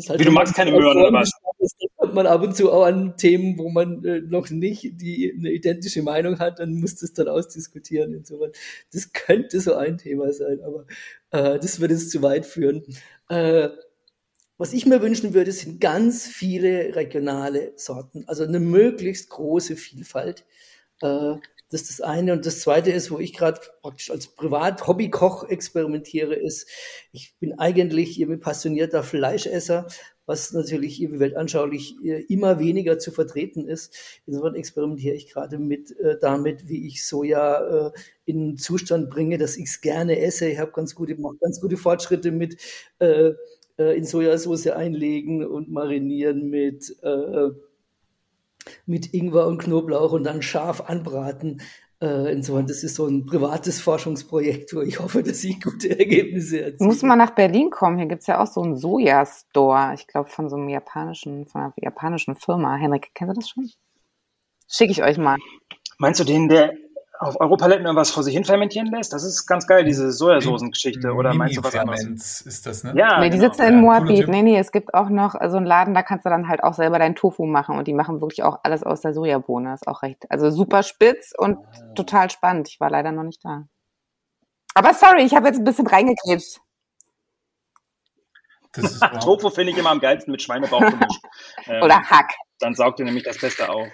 Halt Wie du magst keine Möhren oder was? Das hat man ab und zu auch an Themen, wo man äh, noch nicht die, eine identische Meinung hat, dann muss das dann ausdiskutieren. Insofern. Das könnte so ein Thema sein, aber äh, das würde es zu weit führen. Äh, was ich mir wünschen würde, sind ganz viele regionale Sorten, also eine möglichst große Vielfalt. Äh, das ist das eine. Und das zweite ist, wo ich gerade praktisch als Privat-Hobbykoch experimentiere, ist, ich bin eigentlich irgendwie passionierter Fleischesser, was natürlich irgendwie weltanschaulich äh, immer weniger zu vertreten ist. Insofern experimentiere ich gerade mit äh, damit, wie ich Soja äh, in Zustand bringe, dass ich es gerne esse. Ich habe ganz gute, ganz gute Fortschritte mit äh, äh, in Sojasauce einlegen und marinieren mit, äh, mit Ingwer und Knoblauch und dann scharf anbraten. Äh, insofern, das ist so ein privates Forschungsprojekt, wo ich hoffe, dass ich gute Ergebnisse erziele. Muss man nach Berlin kommen. Hier gibt es ja auch so einen Sojastore, ich glaube von so einem japanischen, von einer japanischen Firma. Henrik, kennst du das schon? Schicke ich euch mal. Meinst du den, der auf Europaletten irgendwas vor sich hin fermentieren lässt? Das ist ganz geil, diese Sojasoßengeschichte. Oder meinst du was anderes? ist das, ne? Ja, nee, die genau. sitzen in Moabit. Nee, nee, es gibt auch noch so einen Laden, da kannst du dann halt auch selber deinen Tofu machen und die machen wirklich auch alles aus der Sojabohne. Das ist auch recht, also super spitz und ah. total spannend. Ich war leider noch nicht da. Aber sorry, ich habe jetzt ein bisschen reingekriegt. Tofu finde ich immer am geilsten mit Schweinebauch gemischt. Oder Hack. Dann saugt ihr nämlich das Beste auf.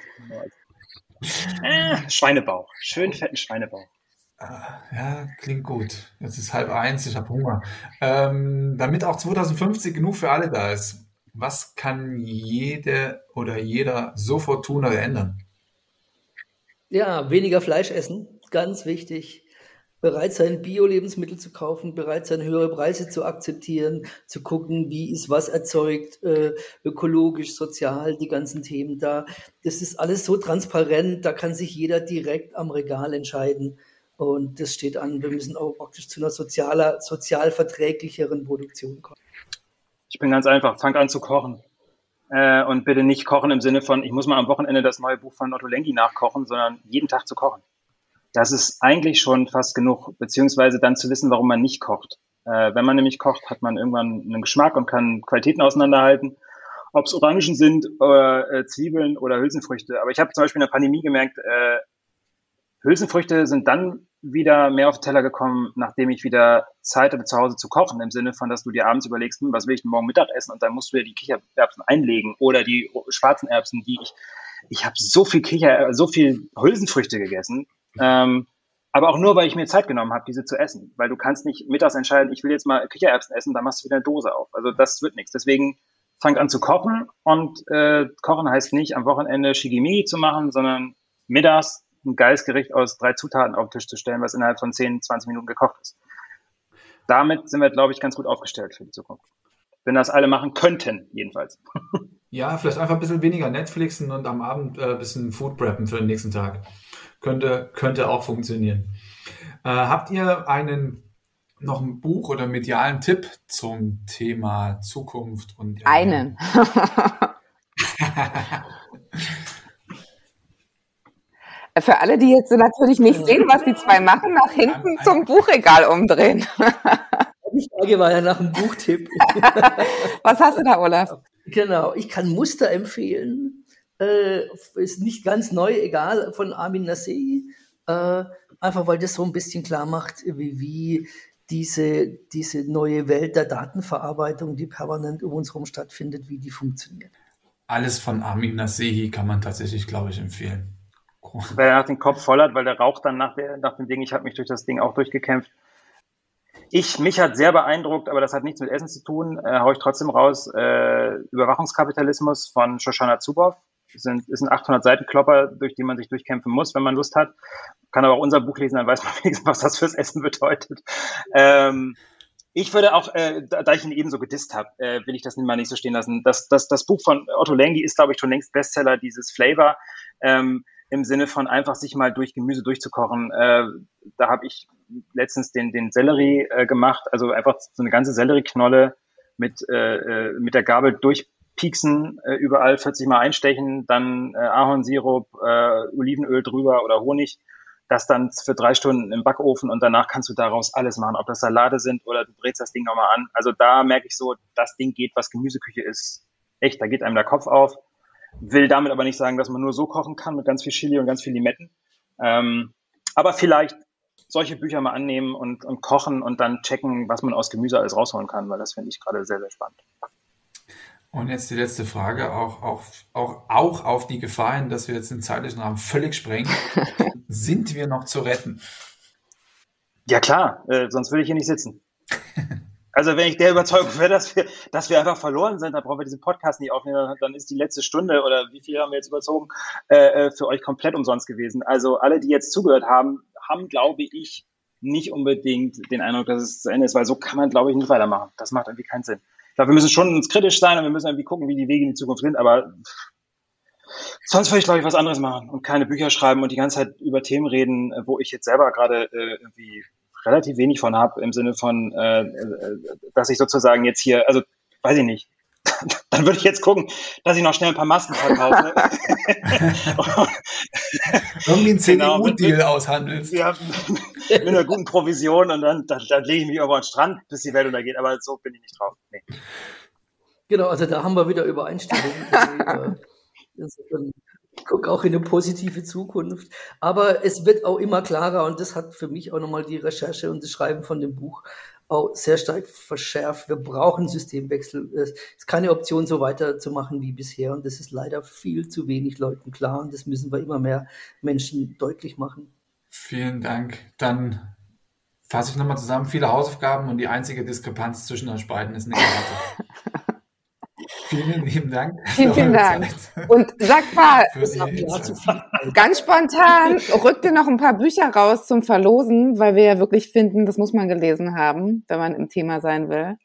Äh, Schweinebauch. Schön fetten Schweinebauch. Ah, ja, klingt gut. Jetzt ist halb eins, ich habe Hunger. Ähm, damit auch 2050 genug für alle da ist, was kann jede oder jeder sofort tun oder ändern? Ja, weniger Fleisch essen, ganz wichtig. Bereit sein, Bio-Lebensmittel zu kaufen, bereit sein, höhere Preise zu akzeptieren, zu gucken, wie ist was erzeugt, äh, ökologisch, sozial, die ganzen Themen da. Das ist alles so transparent, da kann sich jeder direkt am Regal entscheiden und das steht an. Wir müssen auch praktisch zu einer sozialer, sozial verträglicheren Produktion kommen. Ich bin ganz einfach, fang an zu kochen. Äh, und bitte nicht kochen im Sinne von, ich muss mal am Wochenende das neue Buch von Otto Lengi nachkochen, sondern jeden Tag zu kochen. Das ist eigentlich schon fast genug, beziehungsweise dann zu wissen, warum man nicht kocht. Äh, wenn man nämlich kocht, hat man irgendwann einen Geschmack und kann Qualitäten auseinanderhalten. Ob es Orangen sind, oder, äh, Zwiebeln oder Hülsenfrüchte. Aber ich habe zum Beispiel in der Pandemie gemerkt, äh, Hülsenfrüchte sind dann wieder mehr auf den Teller gekommen, nachdem ich wieder Zeit hatte, zu Hause zu kochen, im Sinne von, dass du dir abends überlegst, hm, was will ich denn morgen Mittag essen und dann musst du dir die Kichererbsen einlegen oder die schwarzen Erbsen, die ich, ich habe so viel Kicher, so viel Hülsenfrüchte gegessen, ähm, aber auch nur, weil ich mir Zeit genommen habe, diese zu essen, weil du kannst nicht mittags entscheiden, ich will jetzt mal Kichererbsen essen, dann machst du wieder eine Dose auf. Also das wird nichts. Deswegen fang an zu kochen und äh, kochen heißt nicht am Wochenende Shigimi zu machen, sondern mittags ein geiles Gericht aus drei Zutaten auf den Tisch zu stellen, was innerhalb von 10, 20 Minuten gekocht ist. Damit sind wir, glaube ich, ganz gut aufgestellt für die Zukunft. Wenn das alle machen könnten, jedenfalls. Ja, vielleicht einfach ein bisschen weniger Netflixen und am Abend äh, ein bisschen Food preppen für den nächsten Tag. Könnte, könnte auch funktionieren. Äh, habt ihr einen noch ein Buch oder medialen Tipp zum Thema Zukunft und einen? Für alle, die jetzt natürlich nicht sehen, was die zwei machen, nach hinten zum Buchregal umdrehen. Die Frage war ja nach einem Buchtipp. was hast du da, Olaf? Genau, ich kann Muster empfehlen. Äh, ist nicht ganz neu, egal, von Armin Nasehi. Äh, einfach weil das so ein bisschen klar macht, wie, wie diese, diese neue Welt der Datenverarbeitung, die permanent um uns herum stattfindet, wie die funktioniert. Alles von Armin Nasehi kann man tatsächlich, glaube ich, empfehlen. Weil er nach den Kopf voll hat, weil der raucht dann nach, der, nach dem Ding. Ich habe mich durch das Ding auch durchgekämpft. Ich, mich hat sehr beeindruckt, aber das hat nichts mit Essen zu tun, äh, hau ich trotzdem raus, äh, Überwachungskapitalismus von Shoshana Zuboff. Sind, ist ein 800 Seiten Klopper, durch den man sich durchkämpfen muss, wenn man Lust hat. Kann aber auch unser Buch lesen, dann weiß man wenigstens, was das fürs Essen bedeutet. Ähm, ich würde auch, äh, da ich ihn eben so gedisst habe, äh, will ich das mal nicht so stehen lassen. Das, das, das Buch von Otto Lengi ist, glaube ich, schon längst Bestseller, dieses Flavor. Ähm, im Sinne von einfach sich mal durch Gemüse durchzukochen. Äh, da habe ich letztens den, den Sellerie äh, gemacht, also einfach so eine ganze Sellerieknolle mit, äh, äh mit der Gabel durchpieksen, äh, überall 40 Mal einstechen, dann äh, Ahornsirup, äh, Olivenöl drüber oder Honig, das dann für drei Stunden im Backofen und danach kannst du daraus alles machen, ob das Salate sind oder du brätst das Ding nochmal an. Also da merke ich so, das Ding geht, was Gemüseküche ist. Echt, da geht einem der Kopf auf. Will damit aber nicht sagen, dass man nur so kochen kann mit ganz viel Chili und ganz viel Limetten. Ähm, aber vielleicht solche Bücher mal annehmen und, und kochen und dann checken, was man aus Gemüse alles rausholen kann, weil das finde ich gerade sehr, sehr spannend. Und jetzt die letzte Frage, auch, auch, auch, auch auf die Gefahr hin, dass wir jetzt den zeitlichen Rahmen völlig sprengen. Sind wir noch zu retten? Ja klar, äh, sonst würde ich hier nicht sitzen. Also wenn ich der Überzeugung wäre, dass wir, dass wir einfach verloren sind, dann brauchen wir diesen Podcast nicht aufnehmen, dann ist die letzte Stunde oder wie viel haben wir jetzt überzogen, äh, äh, für euch komplett umsonst gewesen. Also alle, die jetzt zugehört haben, haben, glaube ich, nicht unbedingt den Eindruck, dass es zu Ende ist, weil so kann man, glaube ich, nicht weitermachen. Das macht irgendwie keinen Sinn. Glaube, wir müssen schon uns kritisch sein und wir müssen irgendwie gucken, wie die Wege in die Zukunft sind, aber sonst würde ich, glaube ich, was anderes machen und keine Bücher schreiben und die ganze Zeit über Themen reden, wo ich jetzt selber gerade äh, irgendwie relativ wenig von habe, im Sinne von, äh, äh, dass ich sozusagen jetzt hier, also weiß ich nicht, dann würde ich jetzt gucken, dass ich noch schnell ein paar Masken verkaufe. Irgendwie ein CDU-Deal genau, aushandelst. Ja, mit einer guten Provision und dann, dann, dann lege ich mich irgendwo an den Strand, bis die Welt untergeht. Aber so bin ich nicht drauf. Nee. Genau, also da haben wir wieder Übereinstimmung. Also, äh, gucke auch in eine positive Zukunft. Aber es wird auch immer klarer und das hat für mich auch nochmal die Recherche und das Schreiben von dem Buch auch sehr stark verschärft. Wir brauchen Systemwechsel. Es ist keine Option, so weiterzumachen wie bisher und das ist leider viel zu wenig Leuten klar und das müssen wir immer mehr Menschen deutlich machen. Vielen Dank. Dann fasse ich nochmal zusammen. Viele Hausaufgaben und die einzige Diskrepanz zwischen euch beiden ist eine Karte. Vielen lieben Dank. Vielen, vielen Dank. Und sag mal, ganz spontan, rück dir noch ein paar Bücher raus zum Verlosen, weil wir ja wirklich finden, das muss man gelesen haben, wenn man im Thema sein will.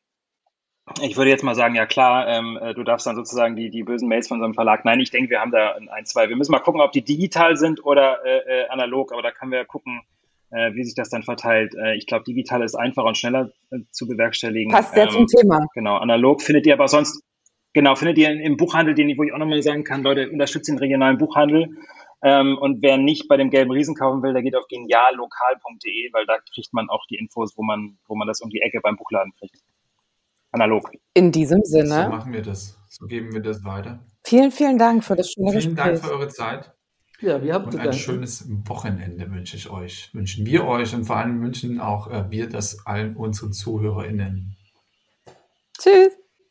Ich würde jetzt mal sagen, ja klar, ähm, äh, du darfst dann sozusagen die, die bösen Mails von unserem Verlag. Nein, ich denke, wir haben da ein, zwei. Wir müssen mal gucken, ob die digital sind oder äh, äh analog, aber da können wir gucken, äh, wie sich das dann verteilt. Äh, ich glaube, digital ist einfacher und schneller äh, zu bewerkstelligen. Passt sehr ähm, zum Thema. Genau, analog findet ihr aber sonst, genau, findet ihr im Buchhandel, den, wo ich auch nochmal sagen kann, Leute, unterstützt den regionalen Buchhandel. Ähm, und wer nicht bei dem gelben Riesen kaufen will, der geht auf geniallokal.de, weil da kriegt man auch die Infos, wo man, wo man das um die Ecke beim Buchladen kriegt analog. In diesem Sinne. So machen wir das. So geben wir das weiter. Vielen, vielen Dank für das schöne Vielen Gespräch. Dank für eure Zeit. Ja, wir haben und ein schönes Wochenende wünsche ich euch. Wünschen wir euch und vor allem wünschen auch äh, wir das allen unseren ZuhörerInnen. Tschüss.